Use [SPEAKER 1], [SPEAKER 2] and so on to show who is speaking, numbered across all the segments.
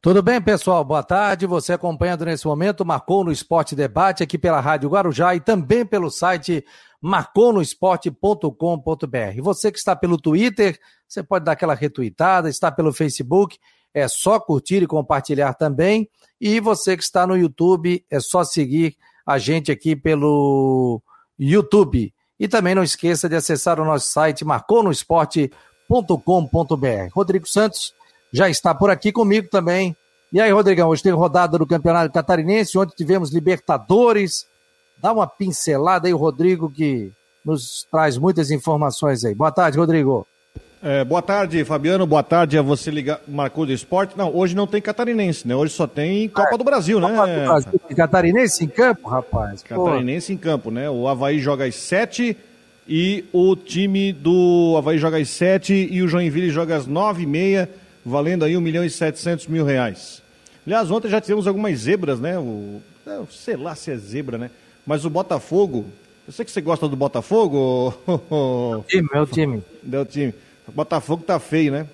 [SPEAKER 1] Tudo bem, pessoal? Boa tarde. Você acompanhando nesse momento Marcou no Esporte Debate aqui pela Rádio Guarujá e também pelo site marconosport.com.br. Você que está pelo Twitter, você pode dar aquela retweetada, está pelo Facebook, é só curtir e compartilhar também. E você que está no YouTube, é só seguir a gente aqui pelo YouTube. E também não esqueça de acessar o nosso site marconosport.com.br. Rodrigo Santos já está por aqui comigo também. E aí, Rodrigão, hoje tem rodada do Campeonato Catarinense, onde tivemos Libertadores. Dá uma pincelada aí, Rodrigo, que nos traz muitas informações aí. Boa tarde, Rodrigo.
[SPEAKER 2] É, boa tarde, Fabiano. Boa tarde a você ligar Marcou do Esporte. Não, hoje não tem catarinense, né? Hoje só tem Copa do Brasil, né?
[SPEAKER 1] Copa do Brasil. Catarinense em campo, rapaz.
[SPEAKER 2] Catarinense Pô. em campo, né? O Havaí joga às sete e o time do Havaí joga às sete e o Joinville joga às nove e meia valendo aí 1 milhão e 700 mil reais. Aliás, ontem já tivemos algumas zebras, né? O, sei lá se é zebra, né? Mas o Botafogo, eu sei que você gosta do Botafogo.
[SPEAKER 1] Meu time, meu time.
[SPEAKER 2] Meu time. O Botafogo tá feio, né?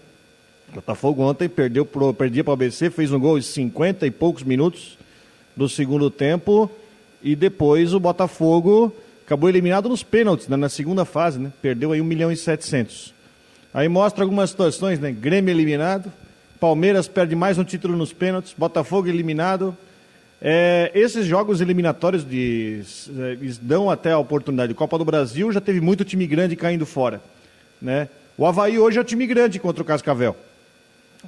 [SPEAKER 2] O Botafogo ontem perdeu pro, perdia para o ABC, fez um gol em 50 e poucos minutos do segundo tempo. E depois o Botafogo acabou eliminado nos pênaltis, né? na segunda fase, né? Perdeu aí 1 milhão e 700. Aí mostra algumas situações, né? Grêmio eliminado, Palmeiras perde mais um título nos pênaltis, Botafogo eliminado. É, esses jogos eliminatórios de, eles dão até a oportunidade. Copa do Brasil já teve muito time grande caindo fora. Né? O Havaí hoje é o time grande contra o Cascavel.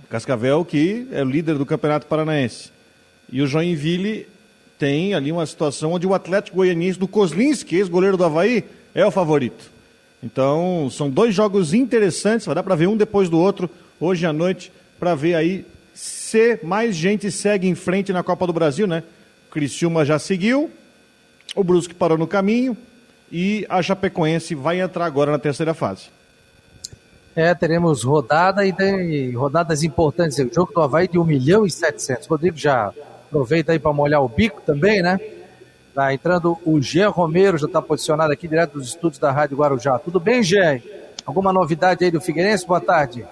[SPEAKER 2] Cascavel que é o líder do Campeonato Paranaense. E o Joinville tem ali uma situação onde o Atlético Goianiense do Kozlinski, ex-goleiro do Havaí, é o favorito. Então, são dois jogos interessantes, vai dar para ver um depois do outro hoje à noite, para ver aí se mais gente segue em frente na Copa do Brasil, né? O Criciúma já seguiu, o Brusque parou no caminho e a Chapecoense vai entrar agora na terceira fase.
[SPEAKER 1] É, teremos rodada e tem rodadas importantes. O jogo do Havaí de 1 milhão e 700. Rodrigo já aproveita aí para molhar o bico também, né? Tá entrando o Jean Romero, já está posicionado aqui direto dos estúdios da Rádio Guarujá. Tudo bem, Jean? Alguma novidade aí do Figueirense? Boa tarde.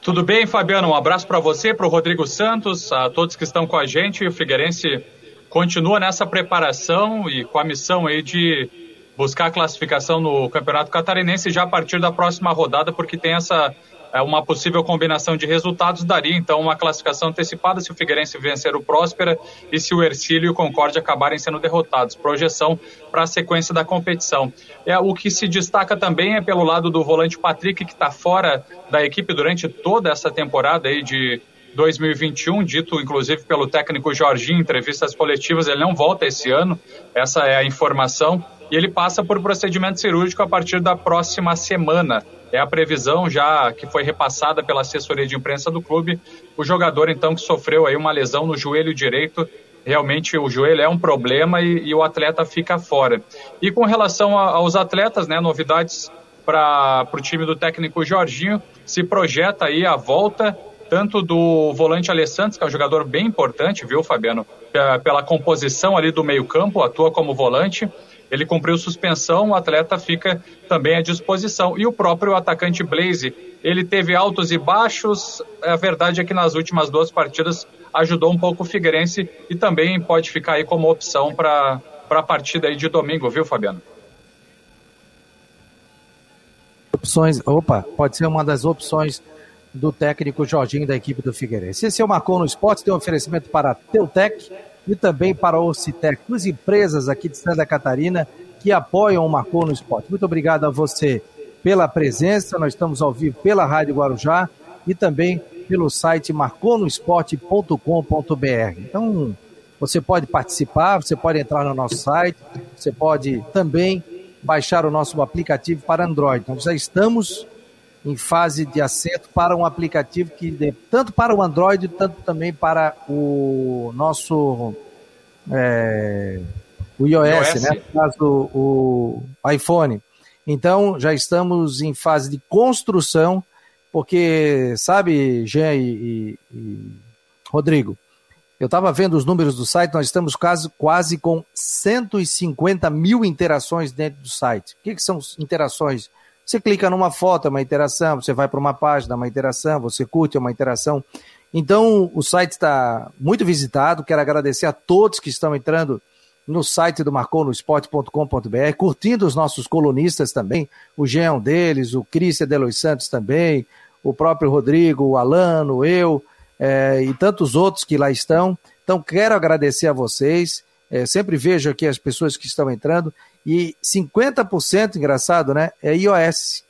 [SPEAKER 3] Tudo bem, Fabiano? Um abraço para você, para o Rodrigo Santos, a todos que estão com a gente. O Figueirense continua nessa preparação e com a missão aí de buscar a classificação no Campeonato Catarinense já a partir da próxima rodada, porque tem essa uma possível combinação de resultados daria então uma classificação antecipada se o Figueirense vencer o Próspera e se o Ercílio e o Concorde acabarem sendo derrotados. Projeção para a sequência da competição. É, o que se destaca também é pelo lado do volante Patrick, que está fora da equipe durante toda essa temporada aí de 2021, dito inclusive pelo técnico Jorginho em entrevistas coletivas, ele não volta esse ano, essa é a informação, e ele passa por procedimento cirúrgico a partir da próxima semana é a previsão já que foi repassada pela assessoria de imprensa do clube. O jogador, então, que sofreu aí uma lesão no joelho direito, realmente o joelho é um problema e, e o atleta fica fora. E com relação a, aos atletas, né, novidades para o time do técnico Jorginho, se projeta aí a volta tanto do volante Alessandro, que é um jogador bem importante, viu, Fabiano? Pela composição ali do meio-campo, atua como volante ele cumpriu suspensão, o atleta fica também à disposição. E o próprio atacante Blaze, ele teve altos e baixos. A verdade é que nas últimas duas partidas ajudou um pouco o Figueirense e também pode ficar aí como opção para a partida aí de domingo, viu, Fabiano?
[SPEAKER 1] Opções, opa, pode ser uma das opções do técnico Jorginho da equipe do Figueirense. Esse é o Marcou no Esporte, tem um oferecimento para Teutec e também para a Ocitec, duas empresas aqui de Santa Catarina que apoiam o Marcou no Esporte. Muito obrigado a você pela presença, nós estamos ao vivo pela Rádio Guarujá e também pelo site marconosport.com.br. Então, você pode participar, você pode entrar no nosso site, você pode também baixar o nosso aplicativo para Android. Nós já estamos em fase de acerto para um aplicativo que dê tanto para o Android, tanto também para o nosso é, o iOS, iOS, né? No caso, o iPhone. Então, já estamos em fase de construção, porque, sabe, Jean e, e, e Rodrigo, eu estava vendo os números do site, nós estamos quase, quase com 150 mil interações dentro do site. O que, que são interações? Você clica numa foto, é uma interação, você vai para uma página, é uma interação, você curte, é uma interação. Então, o site está muito visitado. Quero agradecer a todos que estão entrando no site do marconosport.com.br, curtindo os nossos colunistas também. O Jean deles, o Cristian Delois Santos também, o próprio Rodrigo, o Alano, eu é, e tantos outros que lá estão. Então, quero agradecer a vocês. É, sempre vejo aqui as pessoas que estão entrando. E 50%, engraçado, né? É iOS.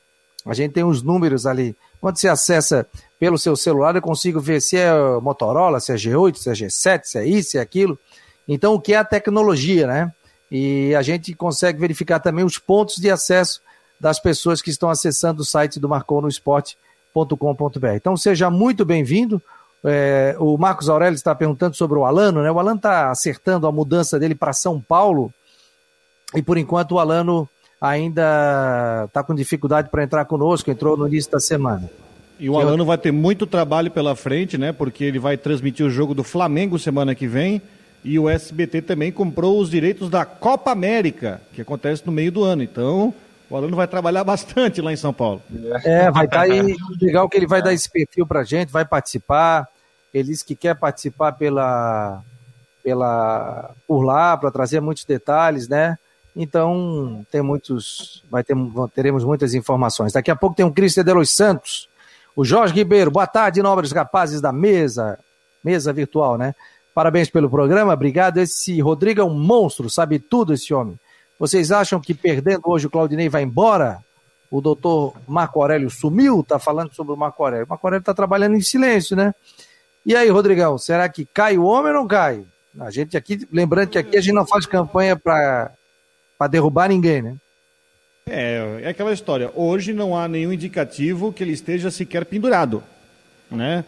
[SPEAKER 1] A gente tem os números ali. Quando você acessa pelo seu celular, eu consigo ver se é Motorola, se é G8, se é G7, se é isso, se é aquilo. Então, o que é a tecnologia, né? E a gente consegue verificar também os pontos de acesso das pessoas que estão acessando o site do marconosport.com.br. Então, seja muito bem-vindo. É, o Marcos Aurélio está perguntando sobre o Alano, né? O Alano está acertando a mudança dele para São Paulo. E por enquanto o Alano ainda está com dificuldade para entrar conosco, entrou no início da semana.
[SPEAKER 2] E o Alano vai ter muito trabalho pela frente, né? Porque ele vai transmitir o jogo do Flamengo semana que vem. E o SBT também comprou os direitos da Copa América, que acontece no meio do ano. Então, o Alano vai trabalhar bastante lá em São Paulo.
[SPEAKER 1] É, vai estar tá aí. Legal que ele vai dar esse perfil pra gente, vai participar. Ele disse que quer participar pela, pela por lá, para trazer muitos detalhes, né? Então, tem muitos, vai ter, teremos muitas informações. Daqui a pouco tem o Cristian de los Santos, o Jorge Ribeiro. Boa tarde, nobres rapazes da mesa, mesa virtual, né? Parabéns pelo programa, obrigado. Esse Rodrigo é um monstro, sabe tudo esse homem. Vocês acham que perdendo hoje o Claudinei vai embora? O doutor Marco Aurélio sumiu, tá falando sobre o Marco Aurélio. O Marco Aurélio tá trabalhando em silêncio, né? E aí, Rodrigão, será que cai o homem ou não cai? A gente aqui, lembrando que aqui a gente não faz campanha para para derrubar ninguém, né?
[SPEAKER 2] É, é aquela história. Hoje não há nenhum indicativo que ele esteja sequer pendurado, né?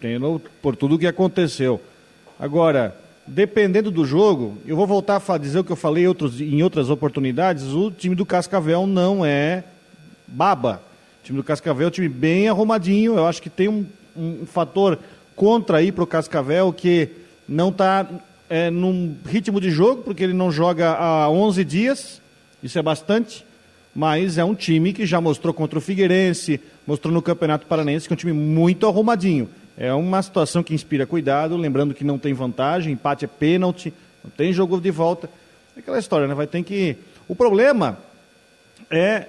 [SPEAKER 2] Tendo, por tudo o que aconteceu. Agora, dependendo do jogo, eu vou voltar a dizer o que eu falei em, outros, em outras oportunidades, o time do Cascavel não é baba. O time do Cascavel é um time bem arrumadinho, eu acho que tem um, um fator contra aí para o Cascavel que não está é, num ritmo de jogo, porque ele não joga há 11 dias, isso é bastante, mas é um time que já mostrou contra o Figueirense, mostrou no Campeonato Paranense, que é um time muito arrumadinho. É uma situação que inspira cuidado, lembrando que não tem vantagem, empate é pênalti, não tem jogo de volta. É aquela história, né? Vai ter que. O problema é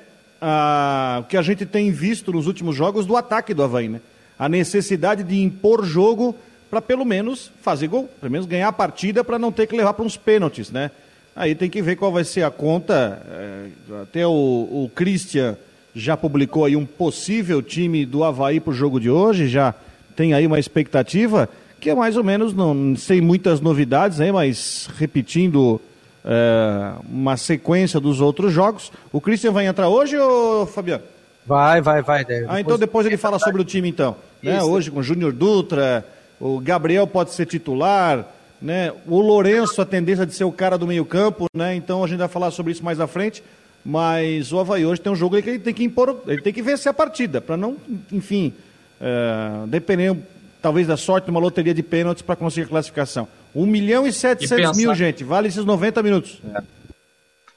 [SPEAKER 2] o que a gente tem visto nos últimos jogos do ataque do Havaí, né? A necessidade de impor jogo para pelo menos fazer gol, pelo menos ganhar a partida para não ter que levar para uns pênaltis, né? Aí tem que ver qual vai ser a conta. É, até o, o Christian já publicou aí um possível time do Havaí para o jogo de hoje, já tem aí uma expectativa que é mais ou menos, não sem muitas novidades, né, mas repetindo é, uma sequência dos outros jogos. O Christian vai entrar hoje, ou Fabiano?
[SPEAKER 1] Vai, vai, vai.
[SPEAKER 2] Deve. Ah, então depois ele fala sobre o time, então. Né? Hoje com o Júnior Dutra, o Gabriel pode ser titular, né? O Lourenço, a tendência de ser o cara do meio-campo, né? Então a gente vai falar sobre isso mais à frente. Mas o Havaí hoje tem um jogo que ele tem que impor, ele tem que vencer a partida, para não, enfim, é, dependendo talvez da sorte de uma loteria de pênaltis para conseguir a classificação. 1 milhão e 700 e pensar... mil, gente, vale esses 90 minutos.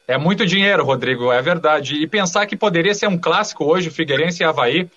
[SPEAKER 3] É. é. muito dinheiro, Rodrigo, é verdade. E pensar que poderia ser um clássico hoje, Figueirense e Havaí,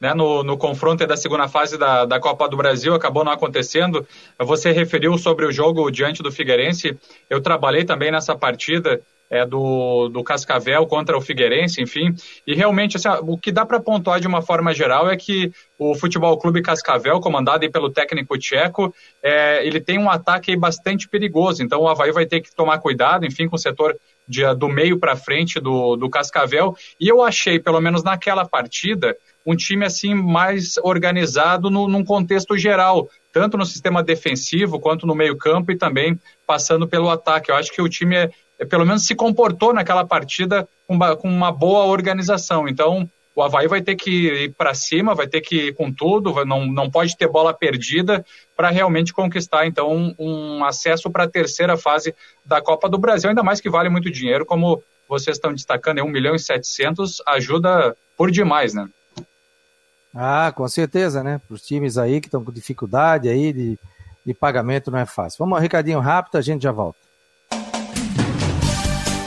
[SPEAKER 3] né, no, no confronto da segunda fase da, da Copa do Brasil, acabou não acontecendo. Você referiu sobre o jogo diante do Figueirense. Eu trabalhei também nessa partida é, do, do Cascavel contra o Figueirense, enfim. E realmente, assim, o que dá para pontuar de uma forma geral é que o Futebol Clube Cascavel, comandado pelo técnico tcheco, é, ele tem um ataque bastante perigoso. Então o Havaí vai ter que tomar cuidado, enfim, com o setor de, do meio para frente do, do Cascavel. E eu achei, pelo menos naquela partida, um time assim mais organizado no, num contexto geral, tanto no sistema defensivo quanto no meio-campo e também passando pelo ataque. Eu acho que o time é, é, pelo menos se comportou naquela partida com, com uma boa organização. Então, o Havaí vai ter que ir para cima, vai ter que ir com tudo, não, não pode ter bola perdida para realmente conquistar então um, acesso para a terceira fase da Copa do Brasil, ainda mais que vale muito dinheiro, como vocês estão destacando, é 1 milhão e 700, ajuda por demais, né?
[SPEAKER 1] Ah, com certeza, né? Para os times aí que estão com dificuldade aí de, de pagamento não é fácil. Vamos um recadinho rápido, a gente já volta.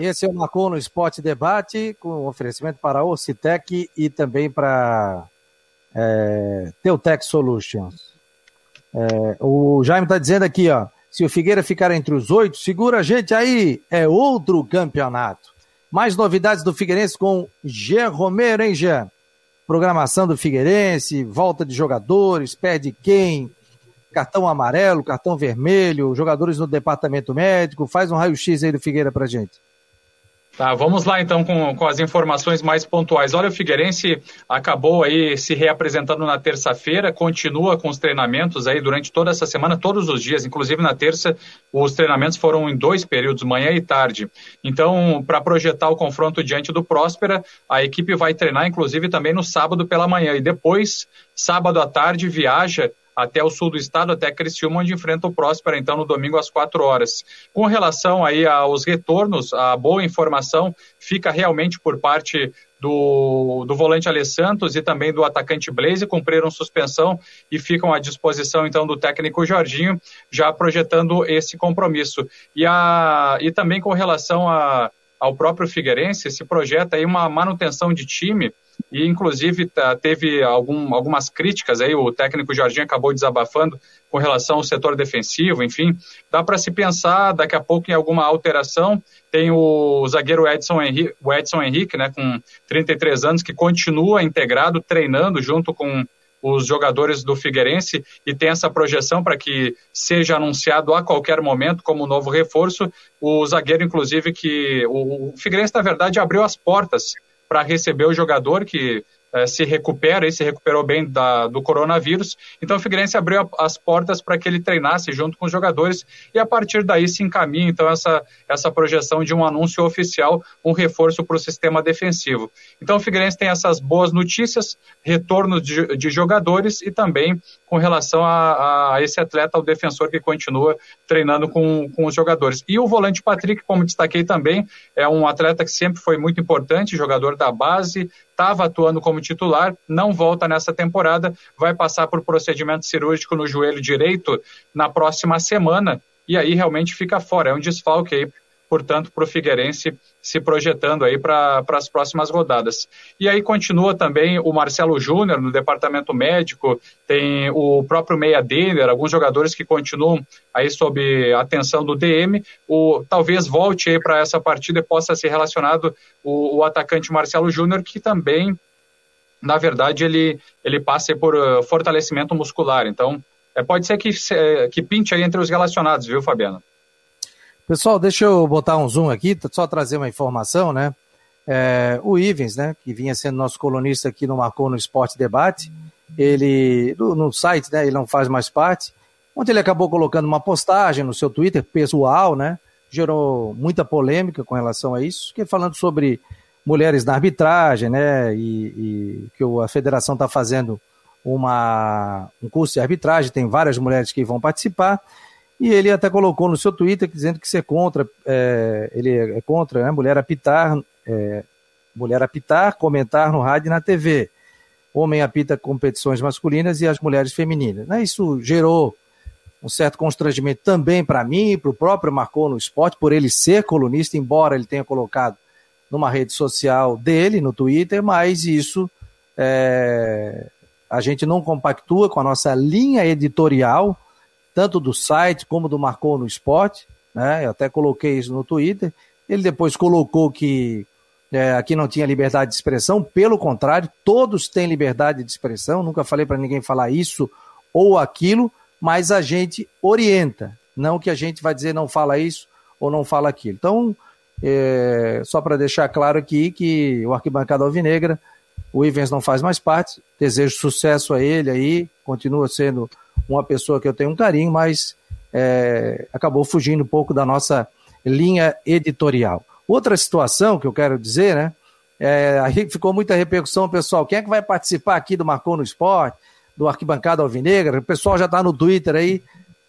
[SPEAKER 1] Esse é o Marcou no Esporte Debate, com oferecimento para a Ocitec e também para é, Teutec Solutions. É, o Jaime está dizendo aqui, ó, se o Figueira ficar entre os oito, segura a gente aí, é outro campeonato. Mais novidades do Figueirense com Jean Romero, hein, Jean? Programação do Figueirense, volta de jogadores, perde quem, cartão amarelo, cartão vermelho, jogadores no departamento médico. Faz um raio-x aí do Figueira pra gente.
[SPEAKER 3] Tá, vamos lá então com, com as informações mais pontuais. Olha, o Figueirense acabou aí se reapresentando na terça-feira, continua com os treinamentos aí durante toda essa semana, todos os dias, inclusive na terça, os treinamentos foram em dois períodos, manhã e tarde. Então, para projetar o confronto diante do Próspera, a equipe vai treinar, inclusive, também no sábado pela manhã. E depois, sábado à tarde, viaja até o sul do estado, até Criciúma, onde enfrenta o Próspera, então, no domingo às 4 horas. Com relação aí aos retornos, a boa informação fica realmente por parte do, do volante Ale Santos e também do atacante Blaze, cumpriram suspensão e ficam à disposição, então, do técnico Jorginho, já projetando esse compromisso. E, a, e também com relação a, ao próprio Figueirense, se projeta aí uma manutenção de time, e inclusive tá, teve algum, algumas críticas aí, o técnico Jorginho acabou desabafando com relação ao setor defensivo, enfim, dá para se pensar daqui a pouco em alguma alteração, tem o zagueiro Edson Henrique, o Edson Henrique, né, com 33 anos, que continua integrado, treinando junto com os jogadores do Figueirense e tem essa projeção para que seja anunciado a qualquer momento como novo reforço. O zagueiro, inclusive, que o, o Figueirense, na verdade, abriu as portas para receber o jogador que é, se recupera e se recuperou bem da, do coronavírus. Então o Figueirense abriu a, as portas para que ele treinasse junto com os jogadores e a partir daí se encaminha então essa, essa projeção de um anúncio oficial, um reforço para o sistema defensivo. Então o Figueirense tem essas boas notícias, retorno de, de jogadores e também com relação a, a, esse atleta, o defensor que continua treinando com, com os jogadores. E o volante Patrick, como destaquei também, é um atleta que sempre foi muito importante, jogador da base, estava atuando como titular, não volta nessa temporada, vai passar por procedimento cirúrgico no joelho direito na próxima semana e aí realmente fica fora. É um desfalque aí portanto, para o Figueirense se projetando aí para as próximas rodadas. E aí continua também o Marcelo Júnior no departamento médico, tem o próprio Meia Denner, alguns jogadores que continuam aí sob atenção do DM. O, talvez volte aí para essa partida e possa ser relacionado o, o atacante Marcelo Júnior, que também, na verdade, ele, ele passe por uh, fortalecimento muscular. Então, é, pode ser que, que pinte aí entre os relacionados, viu, Fabiano?
[SPEAKER 1] Pessoal, deixa eu botar um zoom aqui, só trazer uma informação, né? É, o Ivens, né, que vinha sendo nosso colunista aqui no Marcou no Esporte Debate, ele, no, no, site, né, ele não faz mais parte, ontem ele acabou colocando uma postagem no seu Twitter pessoal, né, gerou muita polêmica com relação a isso, que falando sobre mulheres na arbitragem, né, e, e que a federação está fazendo uma, um curso de arbitragem, tem várias mulheres que vão participar, e ele até colocou no seu Twitter dizendo que ser contra, é, ele é contra, né, mulher apitar, é, mulher apitar, comentar no rádio e na TV. Homem apita competições masculinas e as mulheres femininas. Né, isso gerou um certo constrangimento também para mim, para o próprio Marcou no Esporte, por ele ser colunista, embora ele tenha colocado numa rede social dele, no Twitter, mas isso é, a gente não compactua com a nossa linha editorial, tanto do site como do Marcou no Esporte. né? Eu até coloquei isso no Twitter. Ele depois colocou que é, aqui não tinha liberdade de expressão, pelo contrário, todos têm liberdade de expressão. Nunca falei para ninguém falar isso ou aquilo, mas a gente orienta, não que a gente vai dizer não fala isso ou não fala aquilo. Então, é, só para deixar claro aqui que o Arquibancada Alvinegra, o Ivens não faz mais parte, desejo sucesso a ele aí, continua sendo uma pessoa que eu tenho um carinho, mas é, acabou fugindo um pouco da nossa linha editorial. Outra situação que eu quero dizer, né? É, aí ficou muita repercussão, pessoal. Quem é que vai participar aqui do Marcou no Esporte, do Arquibancada Alvinegra? O pessoal já está no Twitter aí.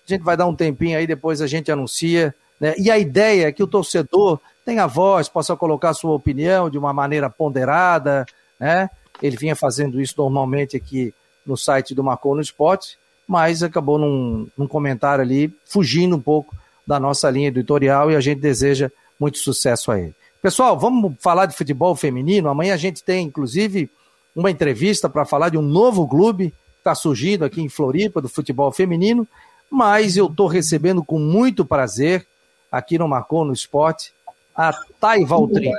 [SPEAKER 1] A gente vai dar um tempinho aí, depois a gente anuncia. Né? E a ideia é que o torcedor tenha voz, possa colocar sua opinião de uma maneira ponderada, né? Ele vinha fazendo isso normalmente aqui no site do Marcou no Esporte, mas acabou num, num comentário ali, fugindo um pouco da nossa linha editorial e a gente deseja muito sucesso a ele. Pessoal, vamos falar de futebol feminino. Amanhã a gente tem, inclusive, uma entrevista para falar de um novo clube que está surgindo aqui em Floripa, do futebol feminino. Mas eu estou recebendo com muito prazer, aqui no Marcou no Esporte, a Thay Valtrin.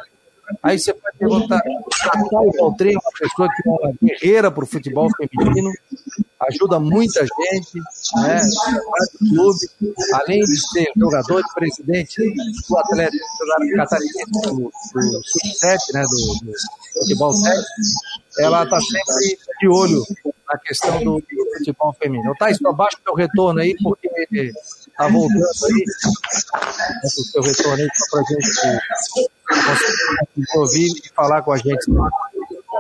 [SPEAKER 1] Aí você perguntar, Valtrin é uma pessoa que é uma guerreira para o futebol feminino, ajuda muita gente, né? clube, além de ser jogador e presidente do Atlético Catarinense do, do Sub-7, né? Do, do futebol 7, ela está sempre de olho na questão do, do futebol feminino. Tá, isso abaixo do teu retorno aí, porque tá voltando aí. Esse seu retorno aí, só pra gente conseguir ouvir e falar com a gente.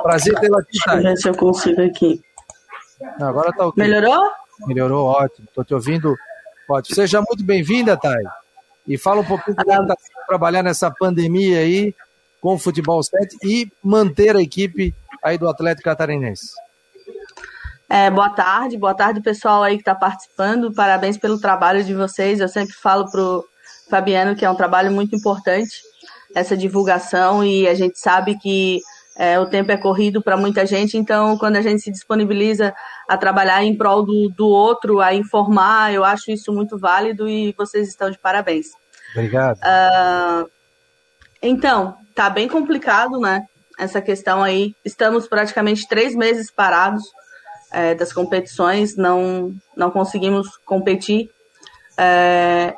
[SPEAKER 1] Prazer tê-la aqui,
[SPEAKER 4] Deixa eu ver se eu consigo aqui.
[SPEAKER 1] Não, agora tá ok.
[SPEAKER 4] Melhorou?
[SPEAKER 1] Melhorou, ótimo. Tô te ouvindo. Ótimo. Seja muito bem-vinda, Thay. E fala um pouquinho como está trabalhar nessa pandemia aí com o Futebol 7 e manter a equipe aí do Atlético Catarinense.
[SPEAKER 4] É, boa tarde, boa tarde pessoal aí que está participando. Parabéns pelo trabalho de vocês. Eu sempre falo pro Fabiano que é um trabalho muito importante essa divulgação e a gente sabe que é, o tempo é corrido para muita gente, então quando a gente se disponibiliza a trabalhar em prol do, do outro, a informar, eu acho isso muito válido e vocês estão de parabéns.
[SPEAKER 1] Obrigado.
[SPEAKER 4] Uh, então, tá bem complicado, né? Essa questão aí. Estamos praticamente três meses parados é, das competições, não, não conseguimos competir. É,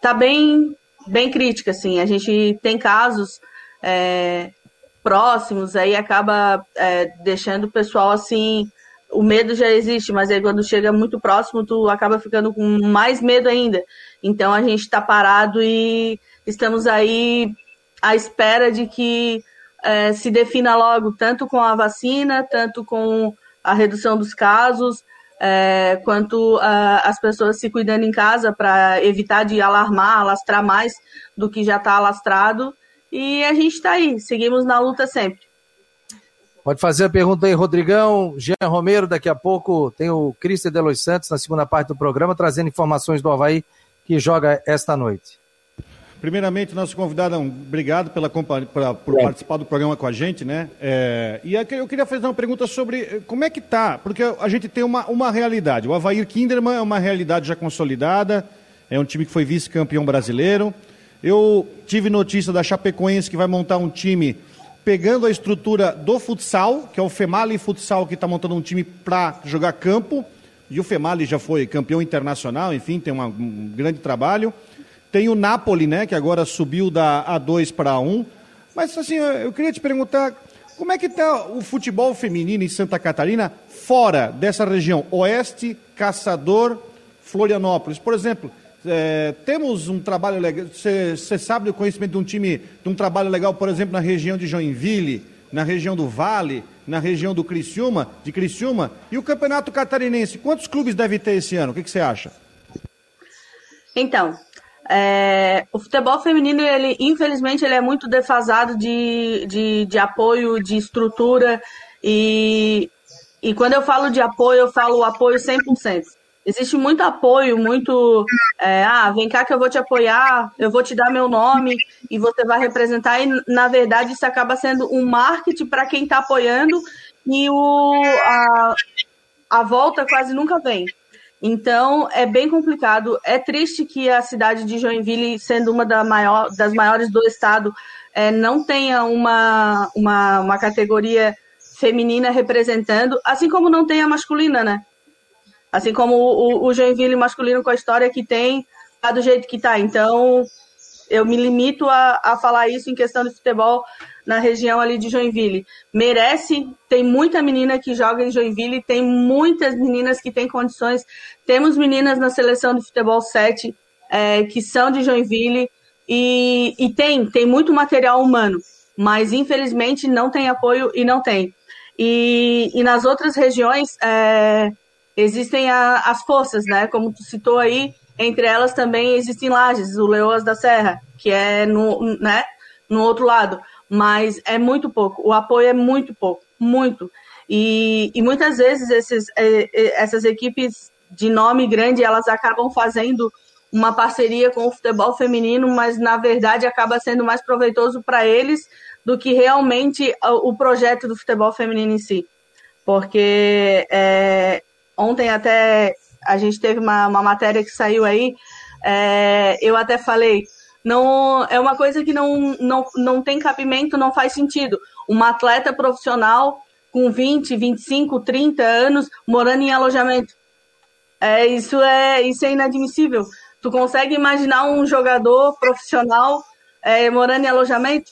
[SPEAKER 4] tá bem, bem crítica, assim. A gente tem casos é, próximos, aí acaba é, deixando o pessoal assim. O medo já existe, mas aí quando chega muito próximo, tu acaba ficando com mais medo ainda. Então a gente está parado e estamos aí à espera de que é, se defina logo, tanto com a vacina, tanto com a redução dos casos, é, quanto a, as pessoas se cuidando em casa para evitar de alarmar, alastrar mais do que já está alastrado. E a gente está aí, seguimos na luta sempre.
[SPEAKER 1] Pode fazer a pergunta aí, Rodrigão. Jean Romero, daqui a pouco tem o Cristian de Los Santos na segunda parte do programa, trazendo informações do Havaí que joga esta noite.
[SPEAKER 2] Primeiramente, nosso convidado, obrigado pela, pra, por é. participar do programa com a gente, né? É, e eu queria fazer uma pergunta sobre eh, como é que tá, porque a gente tem uma, uma realidade. O Havaí Kinderman é uma realidade já consolidada, é um time que foi vice-campeão brasileiro. Eu tive notícia da Chapecoense que vai montar um time pegando a estrutura do futsal, que é o Femali Futsal, que está montando um time para jogar campo. E o Femali já foi campeão internacional, enfim, tem uma, um grande trabalho. Tem o Napoli, né, que agora subiu da A2 para A1. Mas assim, eu queria te perguntar, como é que está o futebol feminino em Santa Catarina fora dessa região oeste, Caçador, Florianópolis? Por exemplo, é, temos um trabalho legal. Você sabe do conhecimento de um time, de um trabalho legal, por exemplo, na região de Joinville, na região do Vale, na região do Criciúma, de Criciúma, e o Campeonato Catarinense. Quantos clubes deve ter esse ano? O que, você acha?
[SPEAKER 4] Então, é, o futebol feminino, ele, infelizmente, ele é muito defasado de, de, de apoio, de estrutura. E, e quando eu falo de apoio, eu falo apoio 100%. Existe muito apoio, muito. É, ah, vem cá que eu vou te apoiar, eu vou te dar meu nome e você vai representar. E, na verdade, isso acaba sendo um marketing para quem está apoiando e o, a, a volta quase nunca vem. Então, é bem complicado. É triste que a cidade de Joinville, sendo uma da maior, das maiores do estado, é, não tenha uma, uma, uma categoria feminina representando, assim como não tem a masculina, né? Assim como o, o Joinville masculino com a história que tem, tá do jeito que tá. Então, eu me limito a, a falar isso em questão de futebol na região ali de Joinville. Merece, tem muita menina que joga em Joinville, tem muitas meninas que têm condições. Temos meninas na seleção de futebol 7 é, que são de Joinville e, e tem, tem muito material humano, mas infelizmente não tem apoio e não tem. E, e nas outras regiões é, existem a, as forças, né? Como tu citou aí, entre elas também existem lajes, o Leoas da Serra, que é no, né, no outro lado mas é muito pouco. O apoio é muito pouco, muito. E, e muitas vezes esses, essas equipes de nome grande elas acabam fazendo uma parceria com o futebol feminino, mas na verdade acaba sendo mais proveitoso para eles do que realmente o projeto do futebol feminino em si. Porque é, ontem até a gente teve uma, uma matéria que saiu aí, é, eu até falei, não é uma coisa que não, não, não tem cabimento, não faz sentido. Uma atleta profissional com 20, 25, 30 anos morando em alojamento. É, isso, é, isso é inadmissível. Tu consegue imaginar um jogador profissional é, morando em alojamento?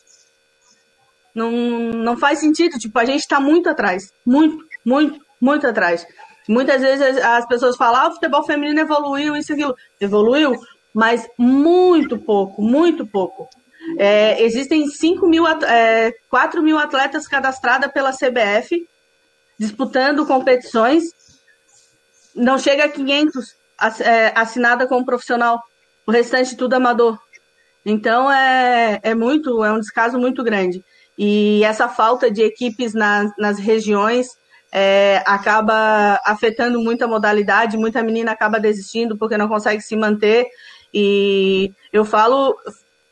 [SPEAKER 4] Não, não faz sentido. Tipo, a gente está muito atrás. Muito, muito, muito atrás. Muitas vezes as pessoas falam, ah, o futebol feminino evoluiu, isso e aquilo. Evoluiu, mas muito pouco, muito pouco. É, existem 5 mil, é, 4 mil atletas cadastradas pela CBF, disputando competições. Não chega a 500 é, assinada como profissional. O restante tudo amador. Então é, é muito, é um descaso muito grande. E essa falta de equipes na, nas regiões é, acaba afetando muita modalidade, muita menina acaba desistindo porque não consegue se manter. E eu falo,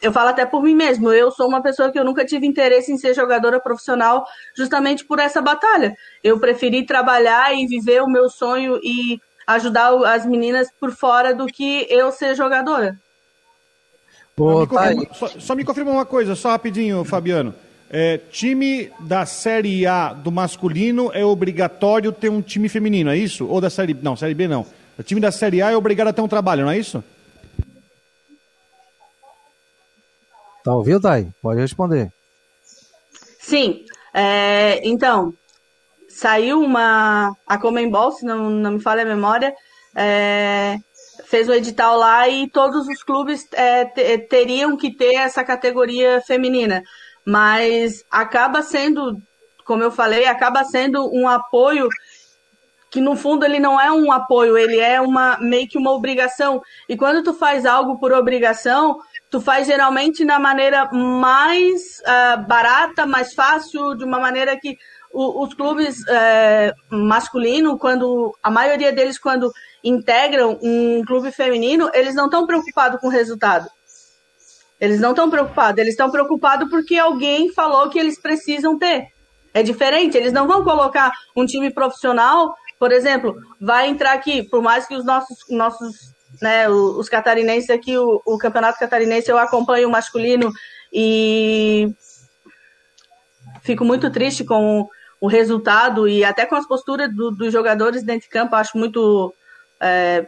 [SPEAKER 4] eu falo até por mim mesmo. Eu sou uma pessoa que eu nunca tive interesse em ser jogadora profissional, justamente por essa batalha. Eu preferi trabalhar e viver o meu sonho e ajudar as meninas por fora do que eu ser jogadora.
[SPEAKER 2] Só me, confirma, só, só me confirma uma coisa, só rapidinho, Fabiano. É, time da Série A do masculino é obrigatório ter um time feminino, é isso? Ou da Série B? Não, Série B não. O time da Série A é obrigado a ter um trabalho, não é isso?
[SPEAKER 1] Tá ouvindo, Thay? Pode responder.
[SPEAKER 4] Sim. É, então, saiu uma. A Comembol, se não, não me falha a memória, é, fez o edital lá e todos os clubes é, teriam que ter essa categoria feminina. Mas acaba sendo, como eu falei, acaba sendo um apoio que no fundo ele não é um apoio, ele é uma meio que uma obrigação. E quando tu faz algo por obrigação, tu faz geralmente na maneira mais uh, barata, mais fácil, de uma maneira que o, os clubes uh, masculinos, quando a maioria deles quando integram um clube feminino, eles não estão preocupados com o resultado. Eles não estão preocupados, eles estão preocupados porque alguém falou que eles precisam ter. É diferente, eles não vão colocar um time profissional, por exemplo, vai entrar aqui, por mais que os nossos, nossos né, os catarinenses aqui, o, o campeonato catarinense eu acompanho o masculino e fico muito triste com o resultado e até com as posturas do, dos jogadores dentro de campo, acho muito. É,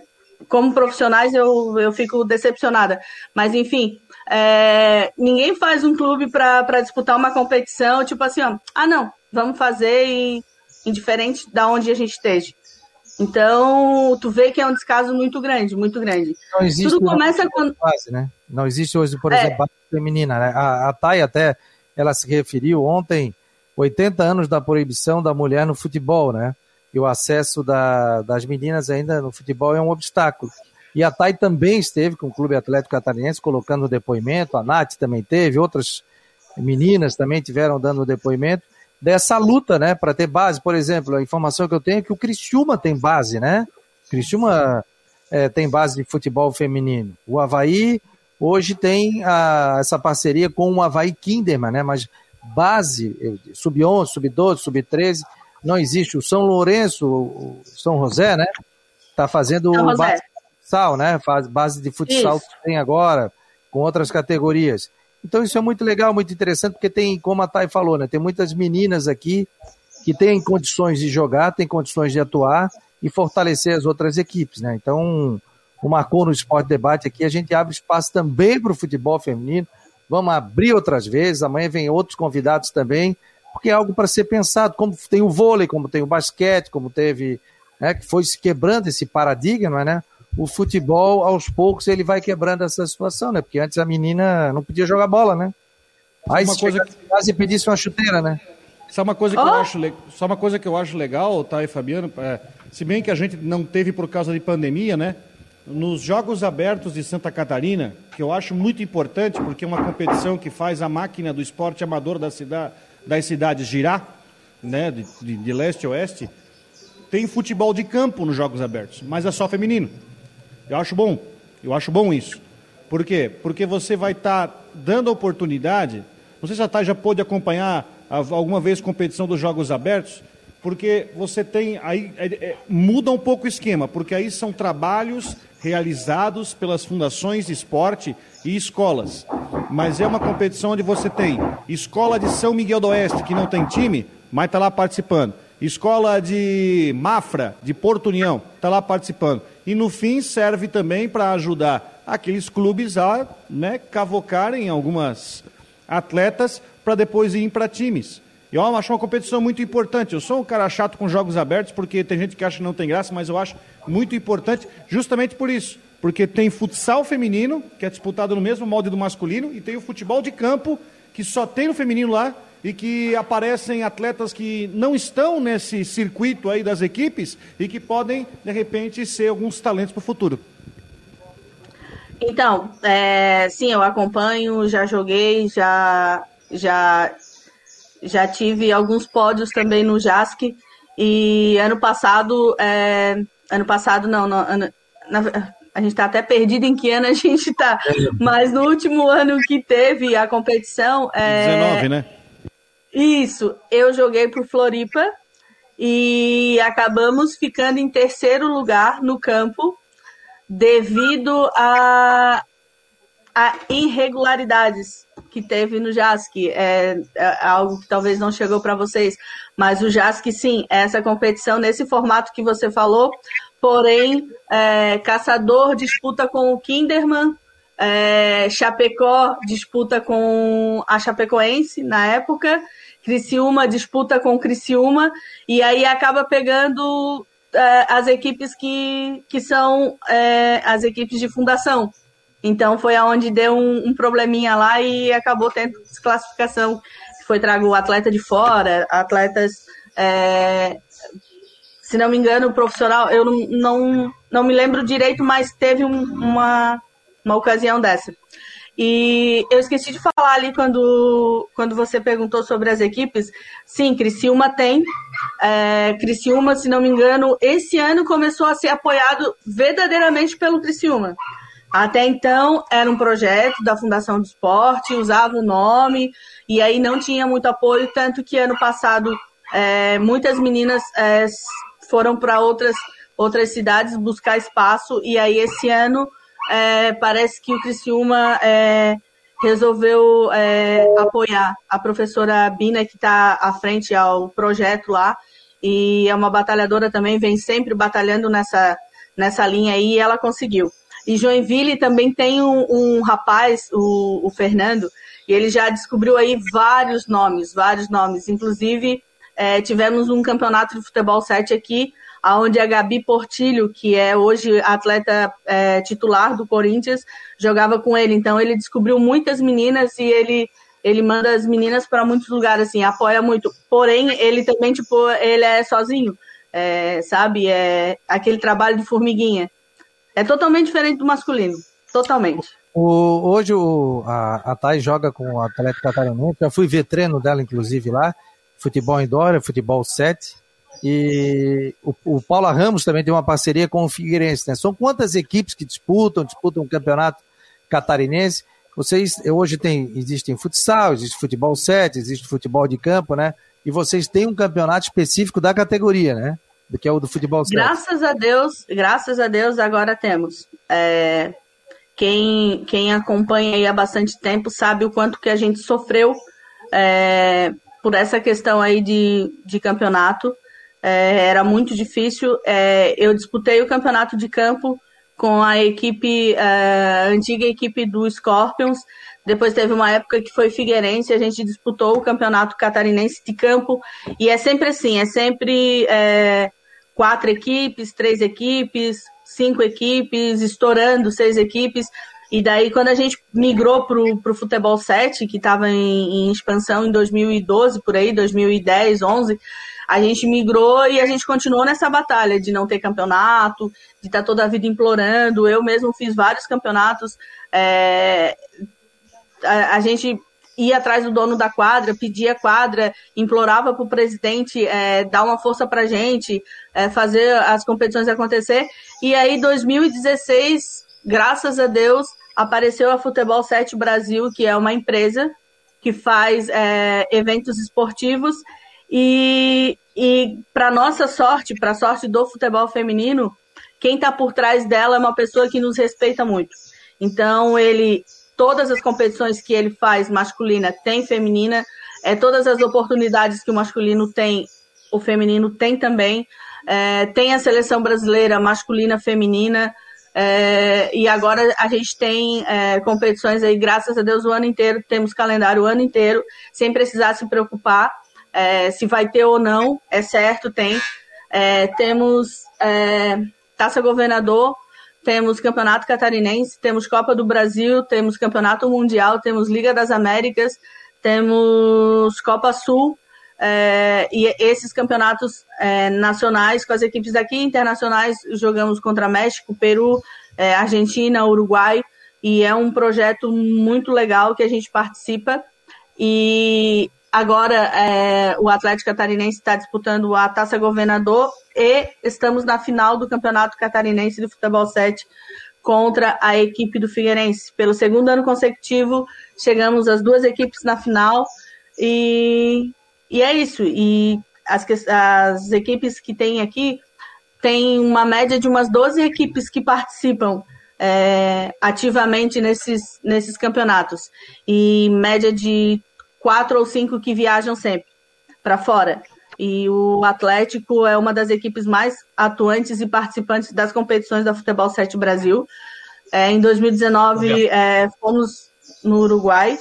[SPEAKER 4] como profissionais, eu, eu fico decepcionada. Mas, enfim, é, ninguém faz um clube para disputar uma competição, tipo assim, ó, ah, não, vamos fazer e, indiferente da onde a gente esteja. Então, tu vê que é um descaso muito grande, muito grande.
[SPEAKER 1] Não existe Tudo começa quando... Base, né? Não existe hoje, por é. exemplo, base feminina. Né? A, a Thay até, ela se referiu ontem, 80 anos da proibição da mulher no futebol, né? E o acesso da, das meninas ainda no futebol é um obstáculo. E a Thay também esteve com o Clube Atlético Catarinense colocando depoimento, a Nath também teve, outras meninas também tiveram dando depoimento dessa luta, né, para ter base. Por exemplo, a informação que eu tenho é que o Criciúma tem base, né? O Criciúma é, tem base de futebol feminino. O Havaí hoje tem a, essa parceria com o Havaí Kinderman, né? Mas base, sub-11, sub-12, sub-13, não existe. O São Lourenço, o São José, né? está fazendo base, futsal, né? Base de futsal isso. que tem agora, com outras categorias. Então isso é muito legal, muito interessante, porque tem, como a Thay falou, né? Tem muitas meninas aqui que têm condições de jogar, têm condições de atuar e fortalecer as outras equipes, né? Então, o Marcou no Esporte Debate aqui, a gente abre espaço também para o futebol feminino. Vamos abrir outras vezes, amanhã vem outros convidados também, porque é algo para ser pensado, como tem o vôlei, como tem o basquete, como teve, né, que foi se quebrando esse paradigma, né? O futebol, aos poucos, ele vai quebrando essa situação, né? Porque antes a menina não podia jogar bola, né? Aí uma coisa que quase pedisse uma chuteira, né?
[SPEAKER 2] Só uma coisa que oh. eu acho, só uma coisa que eu acho legal, tá, e Fabiano, é, se bem que a gente não teve por causa de pandemia, né? Nos Jogos Abertos de Santa Catarina, que eu acho muito importante, porque é uma competição que faz a máquina do esporte amador da cidade, das cidades girar, né, de, de, de leste a oeste, tem futebol de campo nos Jogos Abertos, mas é só feminino. Eu acho bom, eu acho bom isso. Por quê? Porque você vai estar tá dando oportunidade, não sei se a Thay já pôde acompanhar alguma vez competição dos Jogos Abertos, porque você tem aí é, é, muda um pouco o esquema, porque aí são trabalhos realizados pelas fundações de esporte e escolas. Mas é uma competição onde você tem escola de São Miguel do Oeste, que não tem time, mas está lá participando. Escola de Mafra, de Porto União, está lá participando. E no fim serve também para ajudar aqueles clubes a né, cavocarem algumas atletas para depois ir para times. Eu acho uma competição muito importante. Eu sou um cara chato com jogos abertos, porque tem gente que acha que não tem graça, mas eu acho muito importante justamente por isso. Porque tem futsal feminino, que é disputado no mesmo molde do masculino, e tem o futebol de campo, que só tem no feminino lá, e que aparecem atletas que não estão nesse circuito aí das equipes e que podem, de repente, ser alguns talentos para o futuro.
[SPEAKER 4] Então, é, sim, eu acompanho, já joguei, já, já já tive alguns pódios também no JASC e ano passado, é, ano passado não, não ano, na, a gente está até perdido em que ano a gente está, mas no último ano que teve a competição,
[SPEAKER 2] é, 19, né?
[SPEAKER 4] Isso, eu joguei por Floripa e acabamos ficando em terceiro lugar no campo devido a, a irregularidades que teve no JASC. É, é algo que talvez não chegou para vocês, mas o JASC, sim, é essa competição nesse formato que você falou, porém, é, Caçador disputa com o Kinderman, é, Chapecó disputa com a Chapecoense na época, Criciúma disputa com Criciúma, e aí acaba pegando é, as equipes que, que são é, as equipes de fundação. Então foi aonde deu um, um probleminha lá e acabou tendo desclassificação. Foi trago atleta de fora, atletas, é, se não me engano, profissional, eu não, não, não me lembro direito, mas teve um, uma, uma ocasião dessa. E eu esqueci de falar ali quando, quando você perguntou sobre as equipes. Sim, Criciúma tem. É, Criciúma, se não me engano, esse ano começou a ser apoiado verdadeiramente pelo Criciúma. Até então era um projeto da Fundação do Esporte, usava o nome e aí não tinha muito apoio, tanto que ano passado é, muitas meninas é, foram para outras, outras cidades buscar espaço e aí esse ano é, parece que o Criciúma é, resolveu é, apoiar a professora Bina que está à frente ao projeto lá e é uma batalhadora também, vem sempre batalhando nessa, nessa linha aí e ela conseguiu. E Joinville também tem um, um rapaz, o, o, Fernando, e ele já descobriu aí vários nomes, vários nomes. Inclusive, é, tivemos um campeonato de futebol 7 aqui, onde a Gabi Portilho, que é hoje atleta é, titular do Corinthians, jogava com ele. Então, ele descobriu muitas meninas e ele ele manda as meninas para muitos lugares, assim, apoia muito. Porém, ele também, tipo, ele é sozinho, é, sabe? É aquele trabalho de formiguinha. É totalmente diferente do masculino. Totalmente.
[SPEAKER 1] O, hoje o, a, a Thay joga com o Atlético Catarinense. Já fui ver treino dela, inclusive, lá. Futebol indoor, futebol 7. E o, o Paula Ramos também tem uma parceria com o Figueirense. Né? São quantas equipes que disputam, disputam o campeonato catarinense? Vocês, hoje tem, existem futsal, existe futebol 7, existe futebol de campo, né? E vocês têm um campeonato específico da categoria, né? do que é o do futebol 7.
[SPEAKER 4] Graças a Deus, graças a Deus agora temos. É, quem, quem acompanha aí há bastante tempo sabe o quanto que a gente sofreu é, por essa questão aí de, de campeonato. É, era muito difícil. É, eu disputei o campeonato de campo com a equipe, é, a antiga equipe do Scorpions. Depois teve uma época que foi Figueirense, a gente disputou o campeonato catarinense de campo. E é sempre assim, é sempre é, quatro equipes, três equipes, cinco equipes, estourando seis equipes. E daí, quando a gente migrou para o futebol 7, que estava em, em, expansão em 2012, por aí, 2010, 11, a gente migrou e a gente continuou nessa batalha de não ter campeonato, de estar tá toda a vida implorando. Eu mesmo fiz vários campeonatos. É, a, a, gente ia atrás do dono da quadra, pedia quadra, implorava para o presidente é, dar uma força para a gente, é, fazer as competições acontecer. E aí, 2016, graças a Deus, apareceu a Futebol 7 Brasil, que é uma empresa que faz é, eventos esportivos e, e para nossa sorte, para a sorte do futebol feminino, quem está por trás dela é uma pessoa que nos respeita muito. Então ele, todas as competições que ele faz masculina tem feminina, é todas as oportunidades que o masculino tem, o feminino tem também. É, tem a seleção brasileira masculina, feminina. É, e agora a gente tem é, competições aí, graças a Deus, o ano inteiro, temos calendário o ano inteiro, sem precisar se preocupar é, se vai ter ou não, é certo, tem. É, temos é, Taça Governador, temos Campeonato Catarinense, temos Copa do Brasil, temos Campeonato Mundial, temos Liga das Américas, temos Copa Sul, é, e esses campeonatos é, nacionais com as equipes aqui internacionais jogamos contra México, Peru, é, Argentina, Uruguai e é um projeto muito legal que a gente participa e agora é, o Atlético Catarinense está disputando a Taça Governador e estamos na final do Campeonato Catarinense de Futebol 7 contra a equipe do Figueirense. Pelo segundo ano consecutivo, chegamos as duas equipes na final e e é isso. E as, as equipes que tem aqui tem uma média de umas 12 equipes que participam é, ativamente nesses, nesses campeonatos. E média de quatro ou cinco que viajam sempre para fora. E o Atlético é uma das equipes mais atuantes e participantes das competições da Futebol 7 Brasil. É, em 2019, é, fomos no Uruguai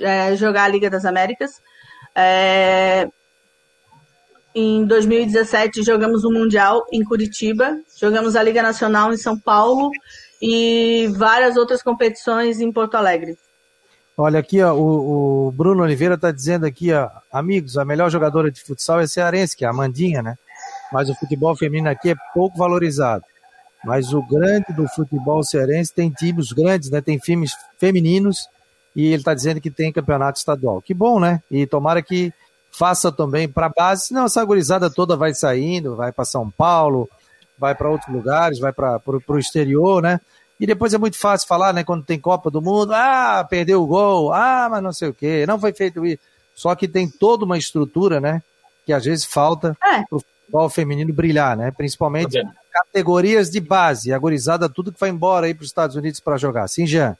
[SPEAKER 4] é, jogar a Liga das Américas. É... Em 2017 jogamos o Mundial em Curitiba, jogamos a Liga Nacional em São Paulo e várias outras competições em Porto Alegre.
[SPEAKER 1] Olha aqui, ó, o, o Bruno Oliveira está dizendo aqui, ó, amigos, a melhor jogadora de futsal é cearense, que é a Amandinha, né? Mas o futebol feminino aqui é pouco valorizado. Mas o grande do futebol cearense tem times grandes, né? Tem times femininos e ele está dizendo que tem campeonato estadual. Que bom, né? E tomara que faça também para base, senão essa gurizada toda vai saindo, vai para São Paulo, vai para outros lugares, vai para o exterior, né? E depois é muito fácil falar, né? Quando tem Copa do Mundo, ah, perdeu o gol, ah, mas não sei o quê, não foi feito isso. Só que tem toda uma estrutura, né? Que às vezes falta é. para o futebol feminino brilhar, né? Principalmente categorias de base, a gurizada tudo que vai embora aí para os Estados Unidos para jogar. Sim, Jean?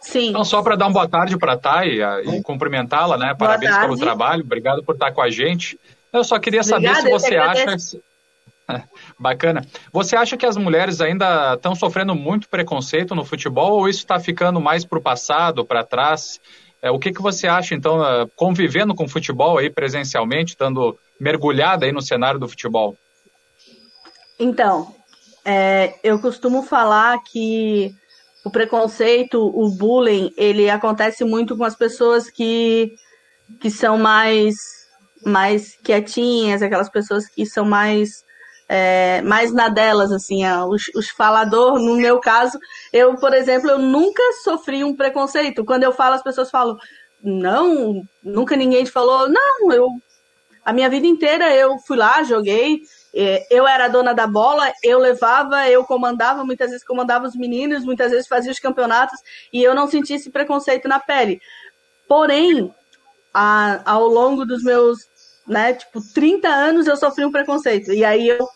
[SPEAKER 3] Sim. Então, só para dar uma boa tarde para a Thay e cumprimentá-la, né? Parabéns pelo trabalho, obrigado por estar com a gente. Eu só queria saber se você acha. Bacana. Você acha que as mulheres ainda estão sofrendo muito preconceito no futebol ou isso está ficando mais para o passado, para trás? É, o que, que você acha, então, é, convivendo com o futebol aí presencialmente, estando mergulhada aí no cenário do futebol?
[SPEAKER 4] Então, é, eu costumo falar que o preconceito, o bullying, ele acontece muito com as pessoas que, que são mais, mais quietinhas, aquelas pessoas que são mais, é, mais na delas, assim, os, os falador, no meu caso, eu, por exemplo, eu nunca sofri um preconceito. Quando eu falo, as pessoas falam, não, nunca ninguém te falou, não, eu, a minha vida inteira eu fui lá, joguei, é, eu era a dona da bola, eu levava, eu comandava, muitas vezes comandava os meninos, muitas vezes fazia os campeonatos e eu não sentia esse preconceito na pele. Porém, a, ao longo dos meus né, tipo, 30 anos eu sofri um preconceito. E aí eu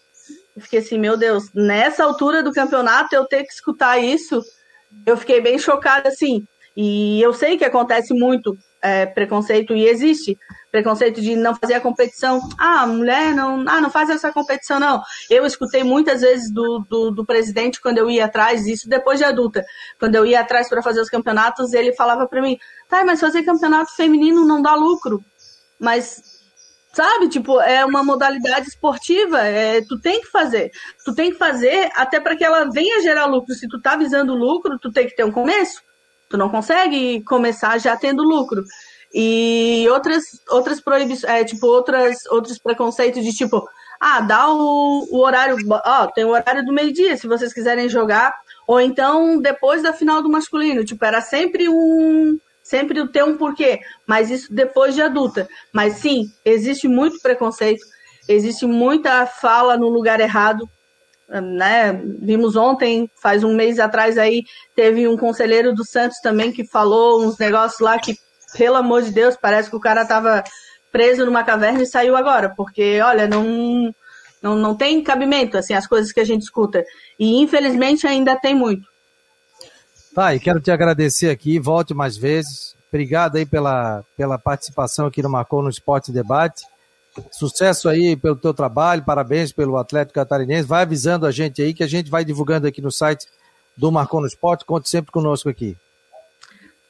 [SPEAKER 4] fiquei assim, meu Deus, nessa altura do campeonato eu ter que escutar isso, eu fiquei bem chocada, assim. E eu sei que acontece muito é, preconceito e existe preconceito de não fazer a competição. Ah, mulher não, ah, não faz essa competição, não. Eu escutei muitas vezes do, do, do presidente quando eu ia atrás, isso depois de adulta, quando eu ia atrás para fazer os campeonatos, ele falava para mim, tá, mas fazer campeonato feminino não dá lucro. Mas sabe? Tipo, é uma modalidade esportiva, é, tu tem que fazer. Tu tem que fazer até para que ela venha gerar lucro. Se tu tá visando lucro, tu tem que ter um começo. Tu não consegue começar já tendo lucro. E outras, outras proibições, é, tipo, outras, outros preconceitos de tipo, ah, dá o, o horário, ó, tem o horário do meio-dia, se vocês quiserem jogar, ou então depois da final do masculino, tipo, era sempre um, sempre ter um porquê, mas isso depois de adulta. Mas sim, existe muito preconceito, existe muita fala no lugar errado, né? Vimos ontem, faz um mês atrás aí, teve um conselheiro do Santos também que falou uns negócios lá que, pelo amor de Deus, parece que o cara tava preso numa caverna e saiu agora, porque, olha, não, não, não tem cabimento, assim, as coisas que a gente escuta. E, infelizmente, ainda tem muito.
[SPEAKER 1] Tá, e quero te agradecer aqui, volte mais vezes. Obrigado aí pela, pela participação aqui no Marcou no Esporte Debate. Sucesso aí pelo teu trabalho, parabéns pelo Atlético Catarinense. Vai avisando a gente aí que a gente vai divulgando aqui no site do Marcou no Esporte. Conte sempre conosco aqui.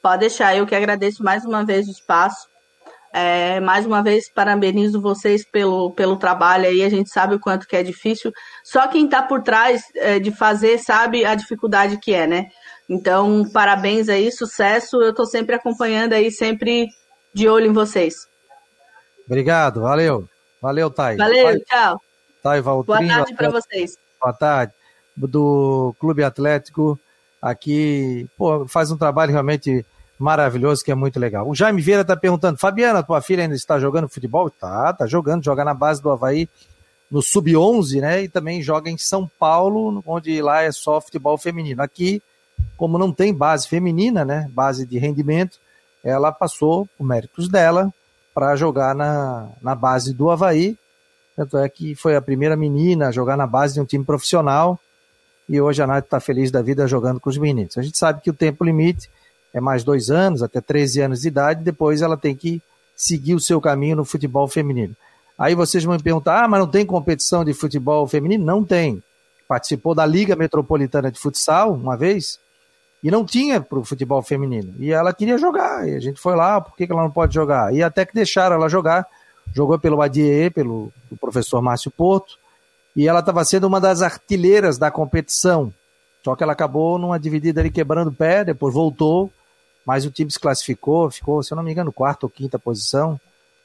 [SPEAKER 4] Pode deixar, eu que agradeço mais uma vez o espaço. É, mais uma vez, parabenizo vocês pelo, pelo trabalho aí. A gente sabe o quanto que é difícil. Só quem está por trás é, de fazer sabe a dificuldade que é, né? Então, parabéns aí, sucesso. Eu estou sempre acompanhando aí, sempre de olho em vocês.
[SPEAKER 1] Obrigado, valeu. Valeu, Thay.
[SPEAKER 4] Valeu, Thay, tchau.
[SPEAKER 1] Thay Valtrinho,
[SPEAKER 4] Boa tarde para vocês.
[SPEAKER 1] Boa tarde. Do Clube Atlético aqui, pô, faz um trabalho realmente maravilhoso, que é muito legal. O Jaime Vieira está perguntando, Fabiana, tua filha ainda está jogando futebol? Tá, tá jogando, joga na base do Havaí no Sub-11, né? E também joga em São Paulo, onde lá é só futebol feminino. Aqui, como não tem base feminina, né? Base de rendimento, ela passou por méritos dela para jogar na, na base do Havaí. Tanto é que foi a primeira menina a jogar na base de um time profissional. E hoje a Nath está feliz da vida jogando com os meninos. A gente sabe que o tempo limite é mais dois anos, até 13 anos de idade, depois ela tem que seguir o seu caminho no futebol feminino. Aí vocês vão me perguntar: ah, mas não tem competição de futebol feminino? Não tem. Participou da Liga Metropolitana de Futsal uma vez, e não tinha para o futebol feminino. E ela queria jogar. E a gente foi lá, por que, que ela não pode jogar? E até que deixaram ela jogar. Jogou pelo ADIE, pelo professor Márcio Porto. E ela estava sendo uma das artilheiras da competição. Só que ela acabou numa dividida ali quebrando o pé, depois voltou. Mas o time se classificou, ficou, se eu não me engano, quarta ou quinta posição.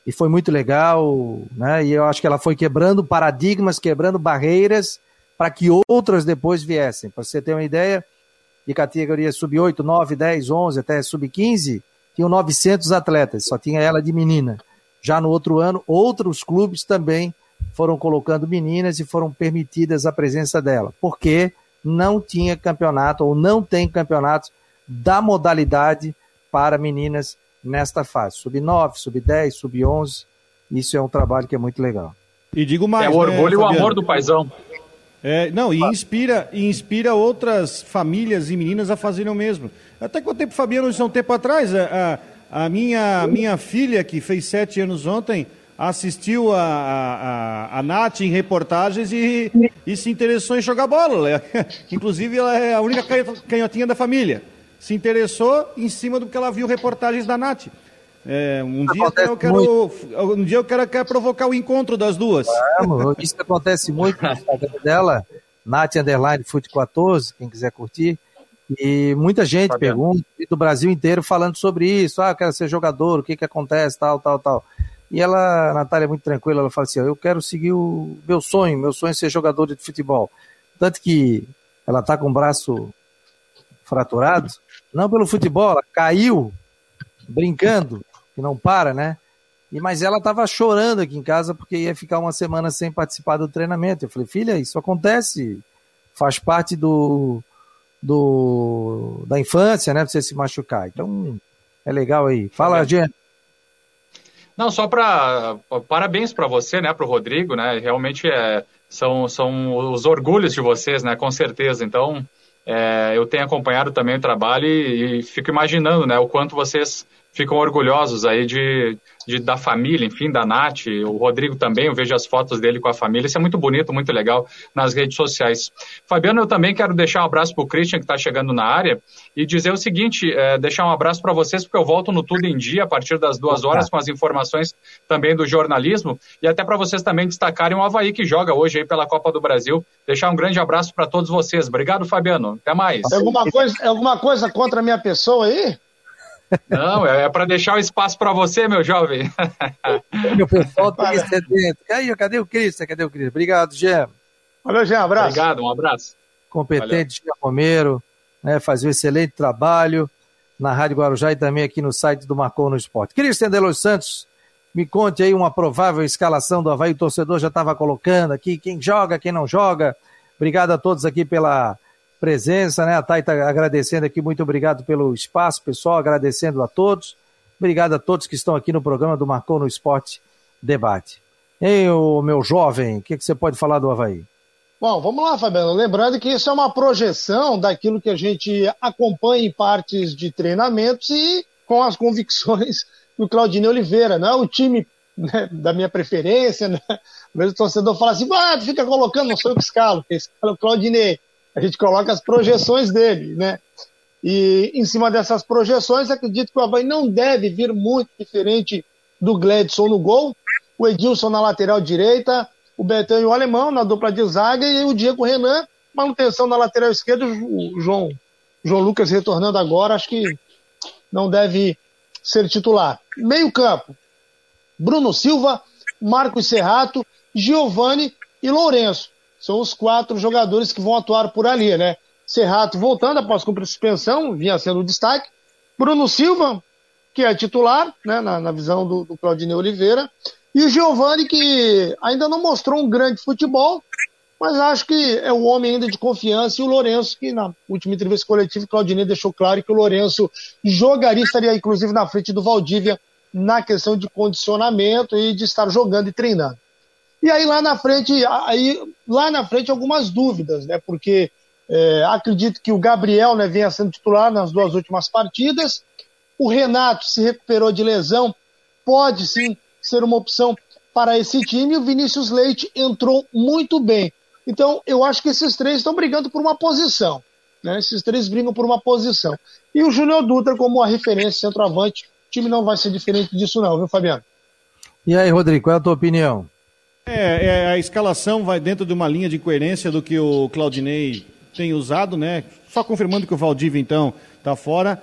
[SPEAKER 1] E foi muito legal, né? E eu acho que ela foi quebrando paradigmas, quebrando barreiras para que outras depois viessem. Para você ter uma ideia, de categoria sub-8, 9, 10, 11 até sub-15, tinham 900 atletas, só tinha ela de menina. Já no outro ano, outros clubes também foram colocando meninas e foram permitidas a presença dela, porque não tinha campeonato ou não tem campeonato da modalidade para meninas nesta fase, sub-9, sub-10, sub-11. Isso é um trabalho que é muito legal.
[SPEAKER 3] E digo mais, é o orgulho né, e o amor do paizão.
[SPEAKER 2] É, não, e inspira, e inspira outras famílias e meninas a fazerem o mesmo. Até quanto tempo, Fabiano, isso é um tempo atrás, a, a, minha, minha filha, que fez sete anos ontem, assistiu a, a, a, Nath em reportagens e, e se interessou em jogar bola. Inclusive, ela é a única canhotinha da família. Se interessou em cima do que ela viu reportagens da Nath. É, um, dia eu quero, um dia eu quero, quero provocar o encontro das duas.
[SPEAKER 1] Vamos, isso acontece muito no Instagram dela, Nath Underline Fute 14, quem quiser curtir. E muita gente tá pergunta, do Brasil inteiro, falando sobre isso. Ah, quero ser jogador, o que que acontece, tal, tal, tal. E ela, a Natália, é muito tranquila, ela fala assim: eu quero seguir o meu sonho, meu sonho é ser jogador de futebol. Tanto que ela tá com o braço fraturado, não pelo futebol, ela caiu brincando que não para, né? E, mas ela estava chorando aqui em casa porque ia ficar uma semana sem participar do treinamento. Eu falei, filha, isso acontece, faz parte do, do da infância, né? Você se machucar. Então, é legal aí. Fala, Jean.
[SPEAKER 3] Não, só para parabéns para você, né, para o Rodrigo, né? Realmente é, são, são os orgulhos de vocês, né? Com certeza. Então, é, eu tenho acompanhado também o trabalho e, e, fico imaginando, né, o quanto vocês ficam orgulhosos aí de, de, da família, enfim, da Nath, o Rodrigo também, eu vejo as fotos dele com a família, isso é muito bonito, muito legal nas redes sociais. Fabiano, eu também quero deixar um abraço para o Christian, que está chegando na área, e dizer o seguinte, é, deixar um abraço para vocês, porque eu volto no Tudo em Dia, a partir das duas horas, com as informações também do jornalismo, e até para vocês também destacarem o Havaí, que joga hoje aí pela Copa do Brasil. Deixar um grande abraço para todos vocês. Obrigado, Fabiano. Até mais.
[SPEAKER 5] É alguma coisa, alguma coisa contra a minha pessoa aí?
[SPEAKER 3] Não, é para deixar o espaço para você, meu jovem.
[SPEAKER 1] o pessoal tá excedente. Aí, cadê o Cristian? Cadê o Cristian? Obrigado, Gé.
[SPEAKER 5] Valeu, um abraço.
[SPEAKER 3] Obrigado, um abraço.
[SPEAKER 1] Competente, Gé Romero, né, faz um excelente trabalho na Rádio Guarujá e também aqui no site do Marcou no Esporte. Cristian de los Santos, me conte aí uma provável escalação do Havaí. O torcedor já estava colocando aqui quem joga, quem não joga. Obrigado a todos aqui pela presença, né? A Thay está agradecendo aqui, muito obrigado pelo espaço, pessoal, agradecendo a todos. Obrigado a todos que estão aqui no programa do Marcou no Esporte Debate. Ei, o meu jovem, o que, que você pode falar do Havaí?
[SPEAKER 5] Bom, vamos lá, Fabiano. Lembrando que isso é uma projeção daquilo que a gente acompanha em partes de treinamentos e com as convicções do Claudinei Oliveira. Não é o time né, da minha preferência, né? Mesmo torcedor fala assim, ah, fica colocando, não sou eu que escalo, escala o Claudinei a gente coloca as projeções dele, né? E em cima dessas projeções, acredito que o Havaí não deve vir muito diferente do Gledson no gol, o Edilson na lateral direita, o Betão e o Alemão na dupla de zaga e o Diego Renan, manutenção na lateral esquerda, o João, João Lucas retornando agora, acho que não deve ser titular. Meio campo, Bruno Silva, Marcos Serrato, Giovani e Lourenço são os quatro jogadores que vão atuar por ali, né? Serrato voltando após cumprir suspensão, vinha sendo o destaque. Bruno Silva, que é titular, né, na, na visão do, do Claudinei Oliveira. E o Giovani, que ainda não mostrou um grande futebol, mas acho que é o homem ainda de confiança. E o Lourenço, que na última entrevista coletiva, o Claudinei deixou claro que o Lourenço jogaria, estaria inclusive na frente do Valdívia na questão de condicionamento e de estar jogando e treinando. E aí lá na frente, aí lá na frente algumas dúvidas, né? Porque é, acredito que o Gabriel né, venha sendo titular nas duas últimas partidas. O Renato se recuperou de lesão, pode sim ser uma opção para esse time. O Vinícius Leite entrou muito bem. Então, eu acho que esses três estão brigando por uma posição. Né? Esses três brigam por uma posição. E o Júnior Dutra como a referência centroavante. O time não vai ser diferente disso, não, viu, Fabiano?
[SPEAKER 1] E aí, Rodrigo, qual é a tua opinião?
[SPEAKER 2] É, é, a escalação vai dentro de uma linha de coerência do que o Claudinei tem usado, né? Só confirmando que o Valdívia, então, está fora.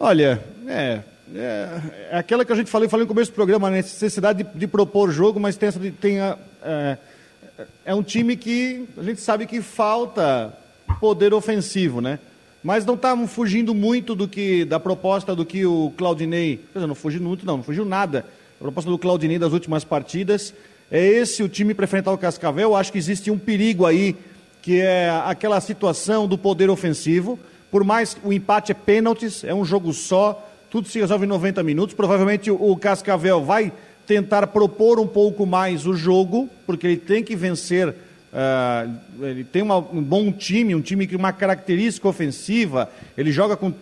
[SPEAKER 2] Olha, é, é, é, aquela que a gente falou, falei no começo do programa, a necessidade de, de propor jogo, mas tem, tem a, é, é um time que a gente sabe que falta poder ofensivo, né? Mas não está fugindo muito do que da proposta do que o Claudinei, não fugiu muito não, não fugiu nada. A proposta do Claudinei das últimas partidas é esse o time para enfrentar o Cascavel? Acho que existe um perigo aí, que é aquela situação do poder ofensivo. Por mais o empate é pênaltis, é um jogo só, tudo se resolve em 90 minutos. Provavelmente o Cascavel vai tentar propor um pouco mais o jogo, porque ele tem que vencer. Uh, ele tem uma, um bom time, um time com uma característica ofensiva. Ele joga com, uh,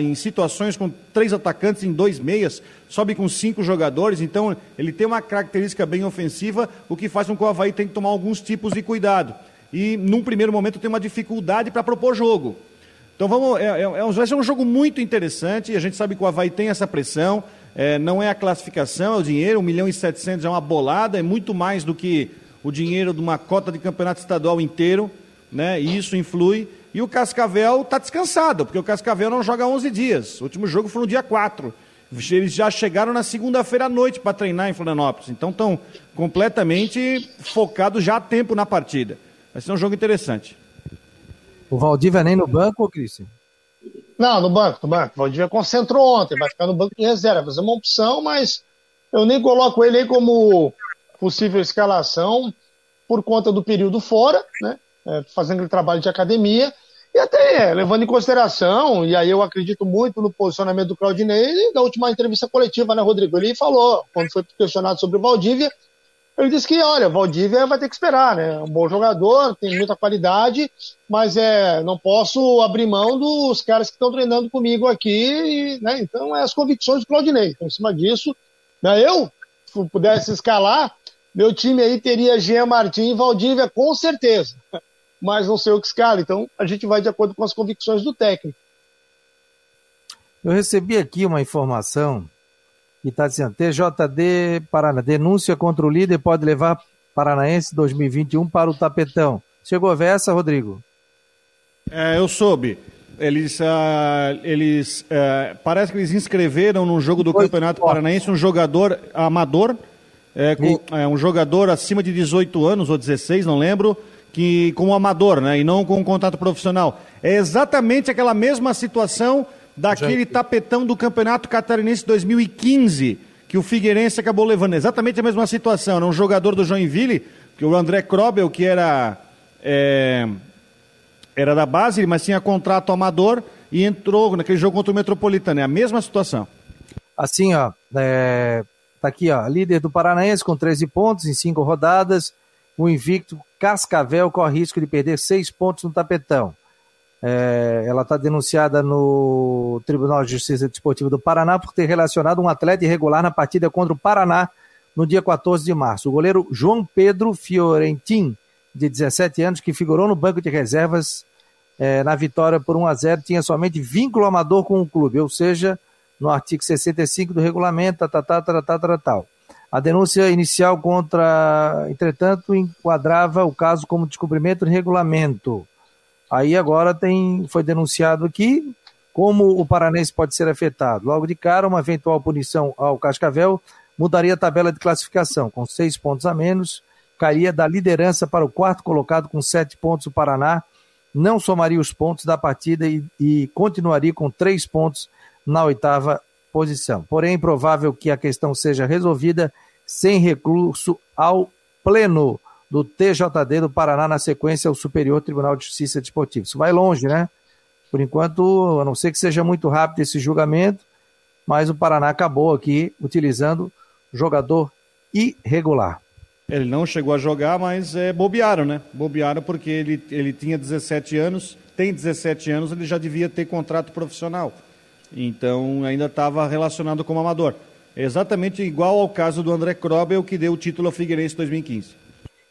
[SPEAKER 2] em situações com três atacantes em dois meias sobe com cinco jogadores, então ele tem uma característica bem ofensiva, o que faz com que o Havaí tenha que tomar alguns tipos de cuidado. E num primeiro momento tem uma dificuldade para propor jogo. Então vamos, é, é, é vai ser um jogo muito interessante, a gente sabe que o Havaí tem essa pressão, é, não é a classificação, é o dinheiro, 1 milhão e 700 é uma bolada, é muito mais do que o dinheiro de uma cota de campeonato estadual inteiro, né? E isso influi. E o Cascavel está descansado, porque o Cascavel não joga 11 dias. O último jogo foi no dia 4. Eles já chegaram na segunda-feira à noite para treinar em Florianópolis. Então estão completamente focados já há tempo na partida. Vai ser um jogo interessante.
[SPEAKER 1] O Valdívia nem no banco, Cristian?
[SPEAKER 5] Não, no banco, no banco. O Valdívia concentrou ontem, vai ficar no banco de reserva. Vai ser uma opção, mas eu nem coloco ele aí como possível escalação por conta do período fora, né? É, fazendo aquele trabalho de academia. E até levando em consideração, e aí eu acredito muito no posicionamento do Claudinei, na última entrevista coletiva, né, Rodrigo? Ele falou, quando foi questionado sobre o Valdívia, ele disse que, olha, Valdívia vai ter que esperar, né? É um bom jogador, tem muita qualidade, mas é, não posso abrir mão dos caras que estão treinando comigo aqui, né? Então, é as convicções do Claudinei. Então, em cima disso, né, eu, pudesse escalar, meu time aí teria Jean Martin e Valdívia, com certeza mas não sei o que escala. Então, a gente vai de acordo com as convicções do técnico.
[SPEAKER 1] Eu recebi aqui uma informação que está dizendo: TJD Paraná, denúncia contra o líder pode levar Paranaense 2021 para o tapetão. Chegou a ver essa, Rodrigo?
[SPEAKER 2] É, eu soube. Eles, uh, eles uh, parece que eles inscreveram no jogo do Campeonato Paranaense um jogador amador, é, com, é, um jogador acima de 18 anos ou 16, não lembro, que como amador, né? E não com um contato profissional. É exatamente aquela mesma situação daquele tapetão do Campeonato Catarinense 2015 que o Figueirense acabou levando. Exatamente a mesma situação. Era um jogador do Joinville, que o André Krobel, que era é, era da base, mas tinha contrato amador e entrou naquele jogo contra o Metropolitano. É a mesma situação.
[SPEAKER 1] Assim, ó, é, tá aqui, ó, líder do Paranaense com 13 pontos em cinco rodadas o invicto Cascavel corre risco de perder seis pontos no tapetão. É, ela está denunciada no Tribunal de Justiça Desportiva do Paraná por ter relacionado um atleta irregular na partida contra o Paraná no dia 14 de março. O goleiro João Pedro Fiorentin, de 17 anos, que figurou no banco de reservas é, na vitória por 1 a 0 tinha somente vínculo amador com o clube, ou seja, no artigo 65 do regulamento, tal, tal, tal, tal, tal. A denúncia inicial contra, entretanto, enquadrava o caso como descobrimento de regulamento. Aí agora tem, foi denunciado aqui como o paranense pode ser afetado. Logo de cara, uma eventual punição ao Cascavel mudaria a tabela de classificação, com seis pontos a menos, cairia da liderança para o quarto colocado com sete pontos o Paraná, não somaria os pontos da partida e, e continuaria com três pontos na oitava posição. Porém, é provável que a questão seja resolvida sem recurso ao pleno do TJD do Paraná, na sequência ao Superior Tribunal de Justiça Desportiva. Isso vai longe, né? Por enquanto, a não ser que seja muito rápido esse julgamento, mas o Paraná acabou aqui utilizando jogador irregular.
[SPEAKER 2] Ele não chegou a jogar, mas é, bobearam, né? Bobearam porque ele, ele tinha 17 anos, tem 17 anos, ele já devia ter contrato profissional. Então ainda estava relacionado como amador. Exatamente igual ao caso do André Krobel, que deu o título ao Figueirense 2015.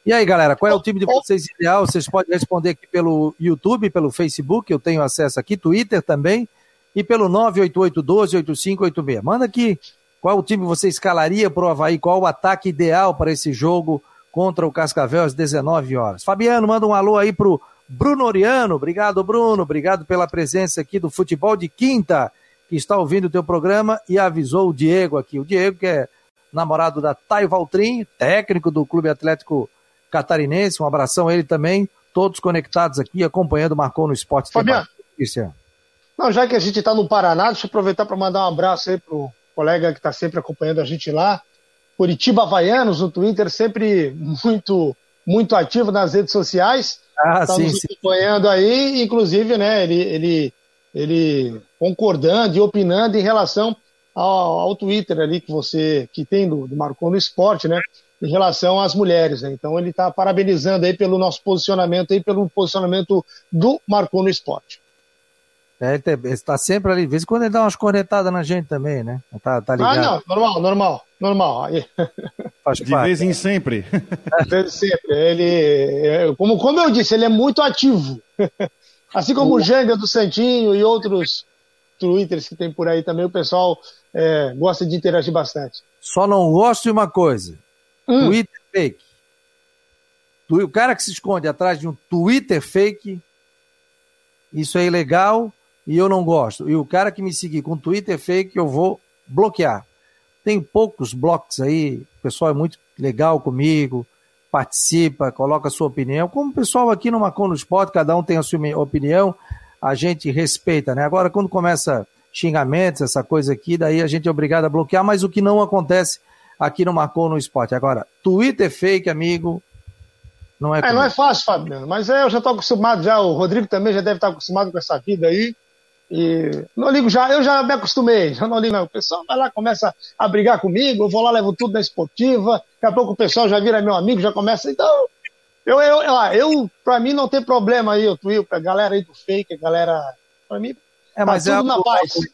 [SPEAKER 1] E aí, galera, qual é o time de vocês ideal? Vocês podem responder aqui pelo YouTube, pelo Facebook, eu tenho acesso aqui, Twitter também, e pelo 988-12-8586. Manda aqui qual o time você escalaria para o Havaí, qual o ataque ideal para esse jogo contra o Cascavel às 19 horas. Fabiano, manda um alô aí pro Bruno Oriano. Obrigado, Bruno. Obrigado pela presença aqui do Futebol de Quinta que está ouvindo o teu programa e avisou o Diego aqui. O Diego, que é namorado da Thay Valtrin, técnico do Clube Atlético Catarinense. Um abração a ele também. Todos conectados aqui, acompanhando o Marcou no Esporte.
[SPEAKER 5] Fabiano, não, já que a gente está no Paraná, deixa eu aproveitar para mandar um abraço aí pro colega que está sempre acompanhando a gente lá. Curitiba Havaianos no Twitter, sempre muito, muito ativo nas redes sociais. Ah, Estamos sim, sim. acompanhando aí, inclusive, né, ele, ele ele concordando e opinando em relação ao, ao Twitter ali que você que tem do, do no Esporte, né? Em relação às mulheres, né? Então ele está parabenizando aí pelo nosso posicionamento aí, pelo posicionamento do Marcou no Esporte.
[SPEAKER 1] É, ele está sempre ali, de vez em quando ele dá umas cornetadas na gente também, né? Tá, tá ligado. Ah, não,
[SPEAKER 5] normal, normal, normal.
[SPEAKER 2] Faz de parte. vez em sempre.
[SPEAKER 5] De vez em sempre. Ele, é, como, como eu disse, ele é muito ativo. Assim como o Janga do Santinho e outros twitters que tem por aí também, o pessoal é, gosta de interagir bastante.
[SPEAKER 1] Só não gosto de uma coisa: hum. Twitter fake. O cara que se esconde atrás de um Twitter fake, isso é ilegal e eu não gosto. E o cara que me seguir com Twitter fake, eu vou bloquear. Tem poucos blocos aí, o pessoal é muito legal comigo, participa, coloca a sua opinião. Como o pessoal aqui no Macon no Esporte, cada um tem a sua opinião, a gente respeita, né? Agora, quando começa xingamentos, essa coisa aqui, daí a gente é obrigado a bloquear, mas o que não acontece aqui no Marcou no Esporte. Agora, Twitter fake, amigo,
[SPEAKER 5] Não é, é não é fácil, Fabiano, mas é, eu já estou acostumado já, o Rodrigo também já deve estar acostumado com essa vida aí. E não ligo já, eu já me acostumei, já não ligo não. O pessoal vai lá, começa a brigar comigo, eu vou lá, levo tudo na esportiva, daqui a pouco o pessoal já vira meu amigo, já começa, então, eu, eu, eu, eu pra mim não tem problema aí, o Twitter, a galera aí do fake, a galera, pra mim,
[SPEAKER 1] é, mas tá é algo, algo,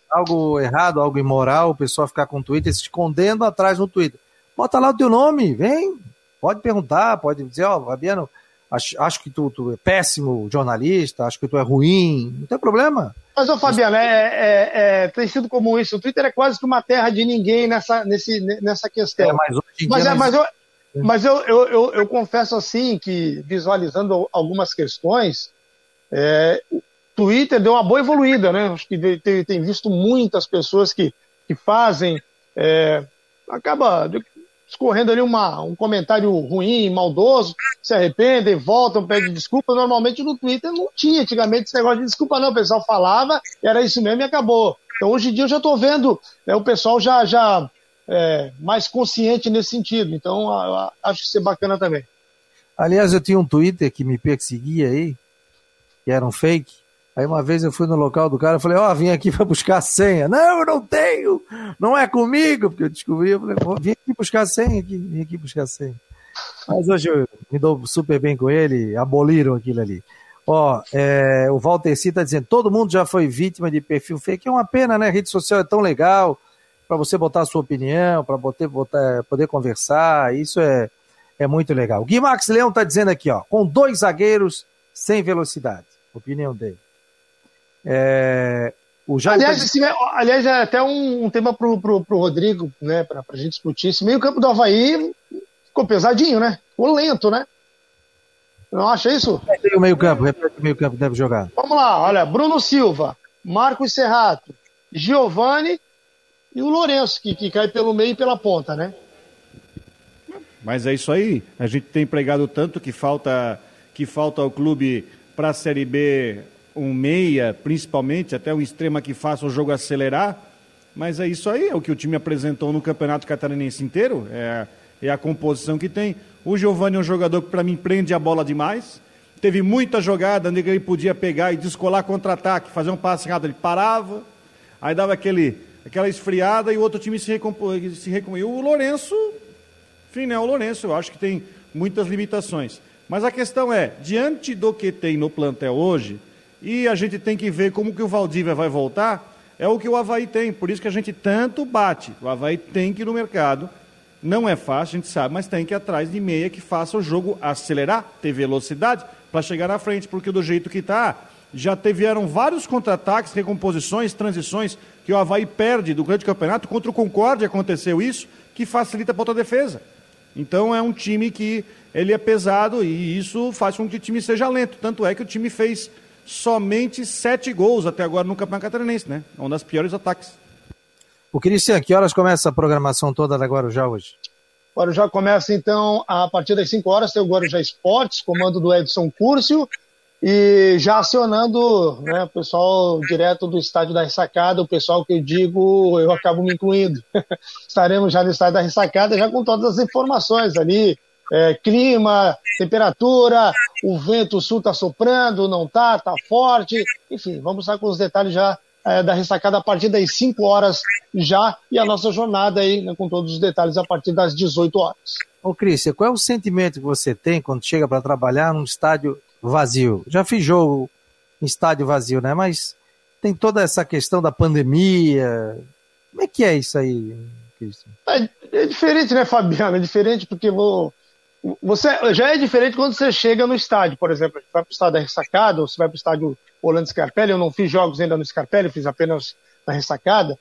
[SPEAKER 1] algo, errado, algo imoral, o pessoal ficar com o Twitter se escondendo atrás no Twitter. Bota lá o teu nome, vem, pode perguntar, pode dizer, ó, oh, Fabiano, acho, acho que tu, tu é péssimo jornalista, acho que tu é ruim, não tem problema.
[SPEAKER 5] Mas, ô Fabiano, é, é, é, tem sido como isso. O Twitter é quase que uma terra de ninguém nessa, nesse, nessa questão. É, mas hoje em mas, dia é, mas, eu, mas eu, eu, eu, eu, confesso assim que, visualizando algumas questões, é, o Twitter deu uma boa evoluída, né? Acho que tem, tem visto muitas pessoas que, que fazem. É, acaba escorrendo ali uma, um comentário ruim, maldoso, se arrependem, voltam, pedem desculpa. Normalmente no Twitter não tinha, antigamente esse negócio de desculpa não, o pessoal falava, era isso mesmo e acabou. Então hoje em dia eu já estou vendo né, o pessoal já, já é, mais consciente nesse sentido. Então a, a, acho que isso é bacana também.
[SPEAKER 1] Aliás, eu tinha um Twitter que me perseguia aí, que era um fake, Aí uma vez eu fui no local do cara, eu falei, ó, oh, vim aqui para buscar a senha. Não, eu não tenho, não é comigo, porque eu descobri, eu falei, vim aqui buscar a senha, aqui, vim aqui buscar a senha. Mas hoje eu me dou super bem com ele, aboliram aquilo ali. Ó, é, o Walter C está dizendo, todo mundo já foi vítima de perfil fake, é uma pena, né? A rede social é tão legal para você botar a sua opinião, para poder, botar, poder conversar, isso é, é muito legal. Gui Max Leão está dizendo aqui, ó, com dois zagueiros sem velocidade. Opinião dele.
[SPEAKER 5] É, o aliás, tá... esse, aliás, é até um, um tema pro, pro, pro Rodrigo, né, pra, pra gente discutir. Esse meio campo do Havaí ficou pesadinho, né? Ficou lento, né? Não acha isso?
[SPEAKER 1] Repete o meio campo, repete o meio campo deve jogar.
[SPEAKER 5] Vamos lá, olha, Bruno Silva, Marcos Serrato, Giovanni e o Lourenço, que, que cai pelo meio e pela ponta, né?
[SPEAKER 2] Mas é isso aí. A gente tem pregado tanto que falta que falta ao clube para a Série B um meia, principalmente, até um extrema que faça o jogo acelerar. Mas é isso aí, é o que o time apresentou no Campeonato Catarinense inteiro, é, é a composição que tem. O Giovanni é um jogador que, para mim, prende a bola demais. Teve muita jogada onde ele podia pegar e descolar contra-ataque, fazer um passe errado, ele parava, aí dava aquele, aquela esfriada e o outro time se recompunha. Se recompunha. O Lourenço, enfim, né, o Lourenço, eu acho que tem muitas limitações. Mas a questão é, diante do que tem no plantel hoje, e a gente tem que ver como que o Valdívia vai voltar, é o que o Havaí tem, por isso que a gente tanto bate. O Havaí tem que ir no mercado, não é fácil, a gente sabe, mas tem que ir atrás de meia que faça o jogo acelerar, ter velocidade para chegar na frente, porque do jeito que está, já tiveram vários contra-ataques, recomposições, transições que o Havaí perde do grande campeonato. Contra o Concórdia aconteceu isso, que facilita para outra defesa. Então é um time que ele é pesado e isso faz com que o time seja lento. Tanto é que o time fez somente sete gols até agora no Campeonato Catarinense, né? É um dos piores ataques.
[SPEAKER 1] O Cristian, que horas começa a programação toda da Guarujá hoje?
[SPEAKER 5] Guarujá começa então a partir das 5 horas, tem o Guarujá Esportes, comando do Edson Curcio, e já acionando né, o pessoal direto do estádio da Ressacada, o pessoal que eu digo, eu acabo me incluindo. Estaremos já no estádio da Ressacada, já com todas as informações ali, é, clima, temperatura, o vento sul está soprando, não está, está forte. Enfim, vamos estar com os detalhes já é, da ressacada a partir das 5 horas já e a nossa jornada aí né, com todos os detalhes a partir das 18 horas.
[SPEAKER 1] Ô Cristian, qual é o sentimento que você tem quando chega para trabalhar num estádio vazio? Já fiz jogo em estádio vazio, né? Mas tem toda essa questão da pandemia. Como é que é isso aí, Cristian?
[SPEAKER 5] É, é diferente, né, Fabiano? É diferente porque vou você já é diferente quando você chega no estádio, por exemplo, vai para o estádio da ressacada, ou você vai para o estádio Orlando Scarpelli, eu não fiz jogos ainda no Scarpelli, fiz apenas na ressacada,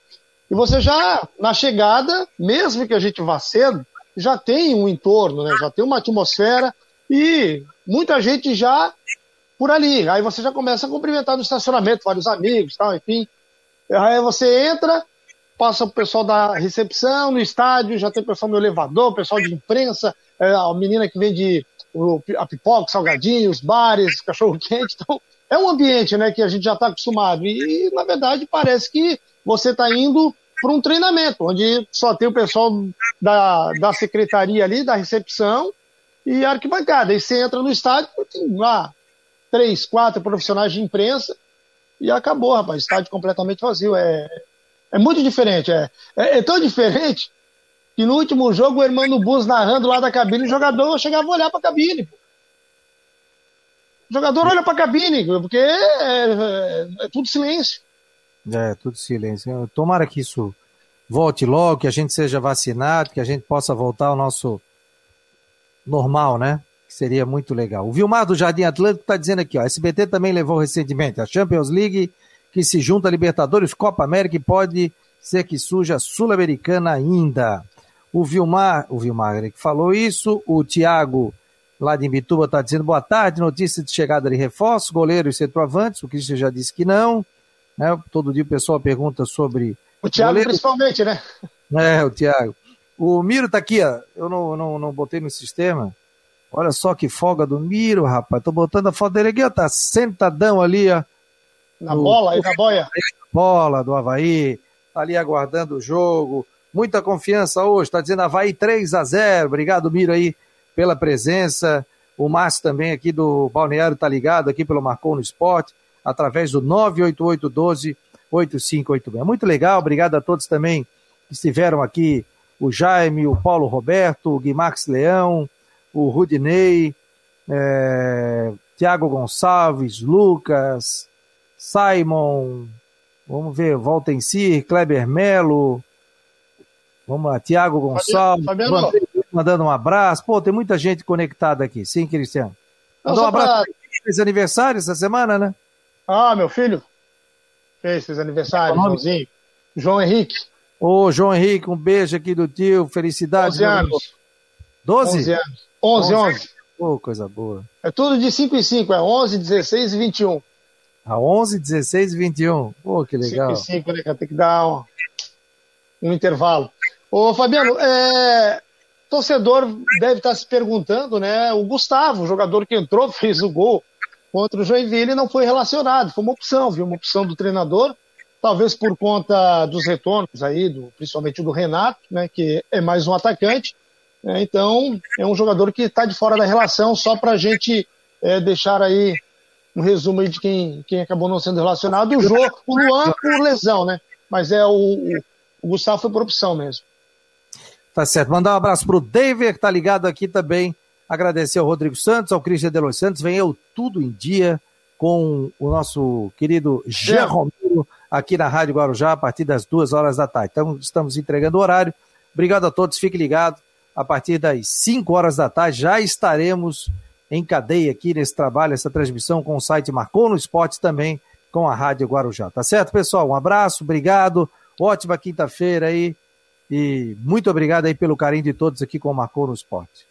[SPEAKER 5] e você já, na chegada, mesmo que a gente vá cedo, já tem um entorno, né? já tem uma atmosfera, e muita gente já por ali. Aí você já começa a cumprimentar no estacionamento, vários amigos, tal, enfim. Aí você entra, passa o pessoal da recepção no estádio, já tem pessoal no elevador, pessoal de imprensa, é, a menina que vende o, a pipoca, salgadinho, os bares, cachorro quente. Então, é um ambiente né, que a gente já está acostumado. E, na verdade, parece que você está indo para um treinamento, onde só tem o pessoal da, da secretaria ali, da recepção, e arquibancada. Aí você entra no estádio, tem lá três, quatro profissionais de imprensa e acabou, rapaz. Estádio completamente vazio. É, é muito diferente. É, é, é tão diferente que no último jogo o Hermano Bus narrando lá da cabine, o jogador chegava a olhar para a cabine. O jogador olha para a cabine, porque é, é, é, tudo silêncio.
[SPEAKER 1] É, tudo silêncio. Tomara que isso volte logo, que a gente seja vacinado, que a gente possa voltar ao nosso normal, né? Que seria muito legal. O Vilmar do Jardim Atlântico está dizendo aqui, ó, SBT também levou recentemente a Champions League, que se junta a Libertadores, Copa América e pode ser que suja a Sul-Americana ainda. O Vilmar, o Vilmar que falou isso, o Tiago lá de Imbituba está dizendo boa tarde, notícia de chegada de reforços, goleiro e centroavantes, o Cristian já disse que não, né? Todo dia o pessoal pergunta sobre...
[SPEAKER 5] O Tiago principalmente, né?
[SPEAKER 1] É, o Tiago. O Miro tá aqui, ó, eu não, não, não botei no sistema, olha só que folga do Miro, rapaz, tô botando a foto dele aqui, ó, tá sentadão ali, ó.
[SPEAKER 5] Na bola, aí na boia?
[SPEAKER 1] Bola do Havaí, tá ali aguardando o jogo, muita confiança hoje, está dizendo Havaí 3 a 0 Obrigado, Miro, aí, pela presença. O Márcio também aqui do Balneário está ligado aqui pelo Marcou no Esporte, através do 988-12-8586. Muito legal, obrigado a todos também que estiveram aqui. O Jaime, o Paulo Roberto, o Guimax Leão, o Rudinei, é, Tiago Gonçalves, Lucas, Simon, vamos ver, si, Kleber Melo, Vamos lá, Tiago Gonçalves, Fabiano. mandando um abraço. Pô, tem muita gente conectada aqui. Sim, Cristiano. Mandou um abraço. Pra... Fez aniversário essa semana, né?
[SPEAKER 5] Ah, meu filho. Fez, fez aniversário, é Joãozinho. João Henrique.
[SPEAKER 1] Ô, João Henrique, um beijo aqui do tio. Felicidades.
[SPEAKER 5] 11 anos.
[SPEAKER 1] 12?
[SPEAKER 5] 11 anos. 11, 11. 11.
[SPEAKER 1] Pô, coisa boa.
[SPEAKER 5] É tudo de 5 em 5, é 11, 16 e 21.
[SPEAKER 1] A 11, 16 e 21. Pô, que legal.
[SPEAKER 5] 5 em 5, né? Tem que dar um, um intervalo. Ô, Fabiano, é, torcedor deve estar se perguntando, né? O Gustavo, o jogador que entrou, fez o gol contra o Joinville, não foi relacionado. Foi uma opção, viu? Uma opção do treinador, talvez por conta dos retornos aí, do, principalmente do Renato, né? Que é mais um atacante. Né, então, é um jogador que está de fora da relação, só para a gente é, deixar aí um resumo aí de quem, quem acabou não sendo relacionado. O Jô, o Luan por lesão, né? Mas é o, o, Gustavo foi por opção mesmo.
[SPEAKER 1] Tá certo. Mandar um abraço pro David, que tá ligado aqui também. Agradecer ao Rodrigo Santos, ao Cristian de Los Santos. Vem eu tudo em dia com o nosso querido Jean Romero aqui na Rádio Guarujá a partir das duas horas da tarde. Então, estamos entregando o horário. Obrigado a todos, fique ligado. A partir das 5 horas da tarde já estaremos em cadeia aqui nesse trabalho, essa transmissão com o site Marcou no Esporte também com a Rádio Guarujá. Tá certo, pessoal? Um abraço, obrigado. Ótima quinta-feira aí. E muito obrigado aí pelo carinho de todos aqui com o Marcou no Esporte.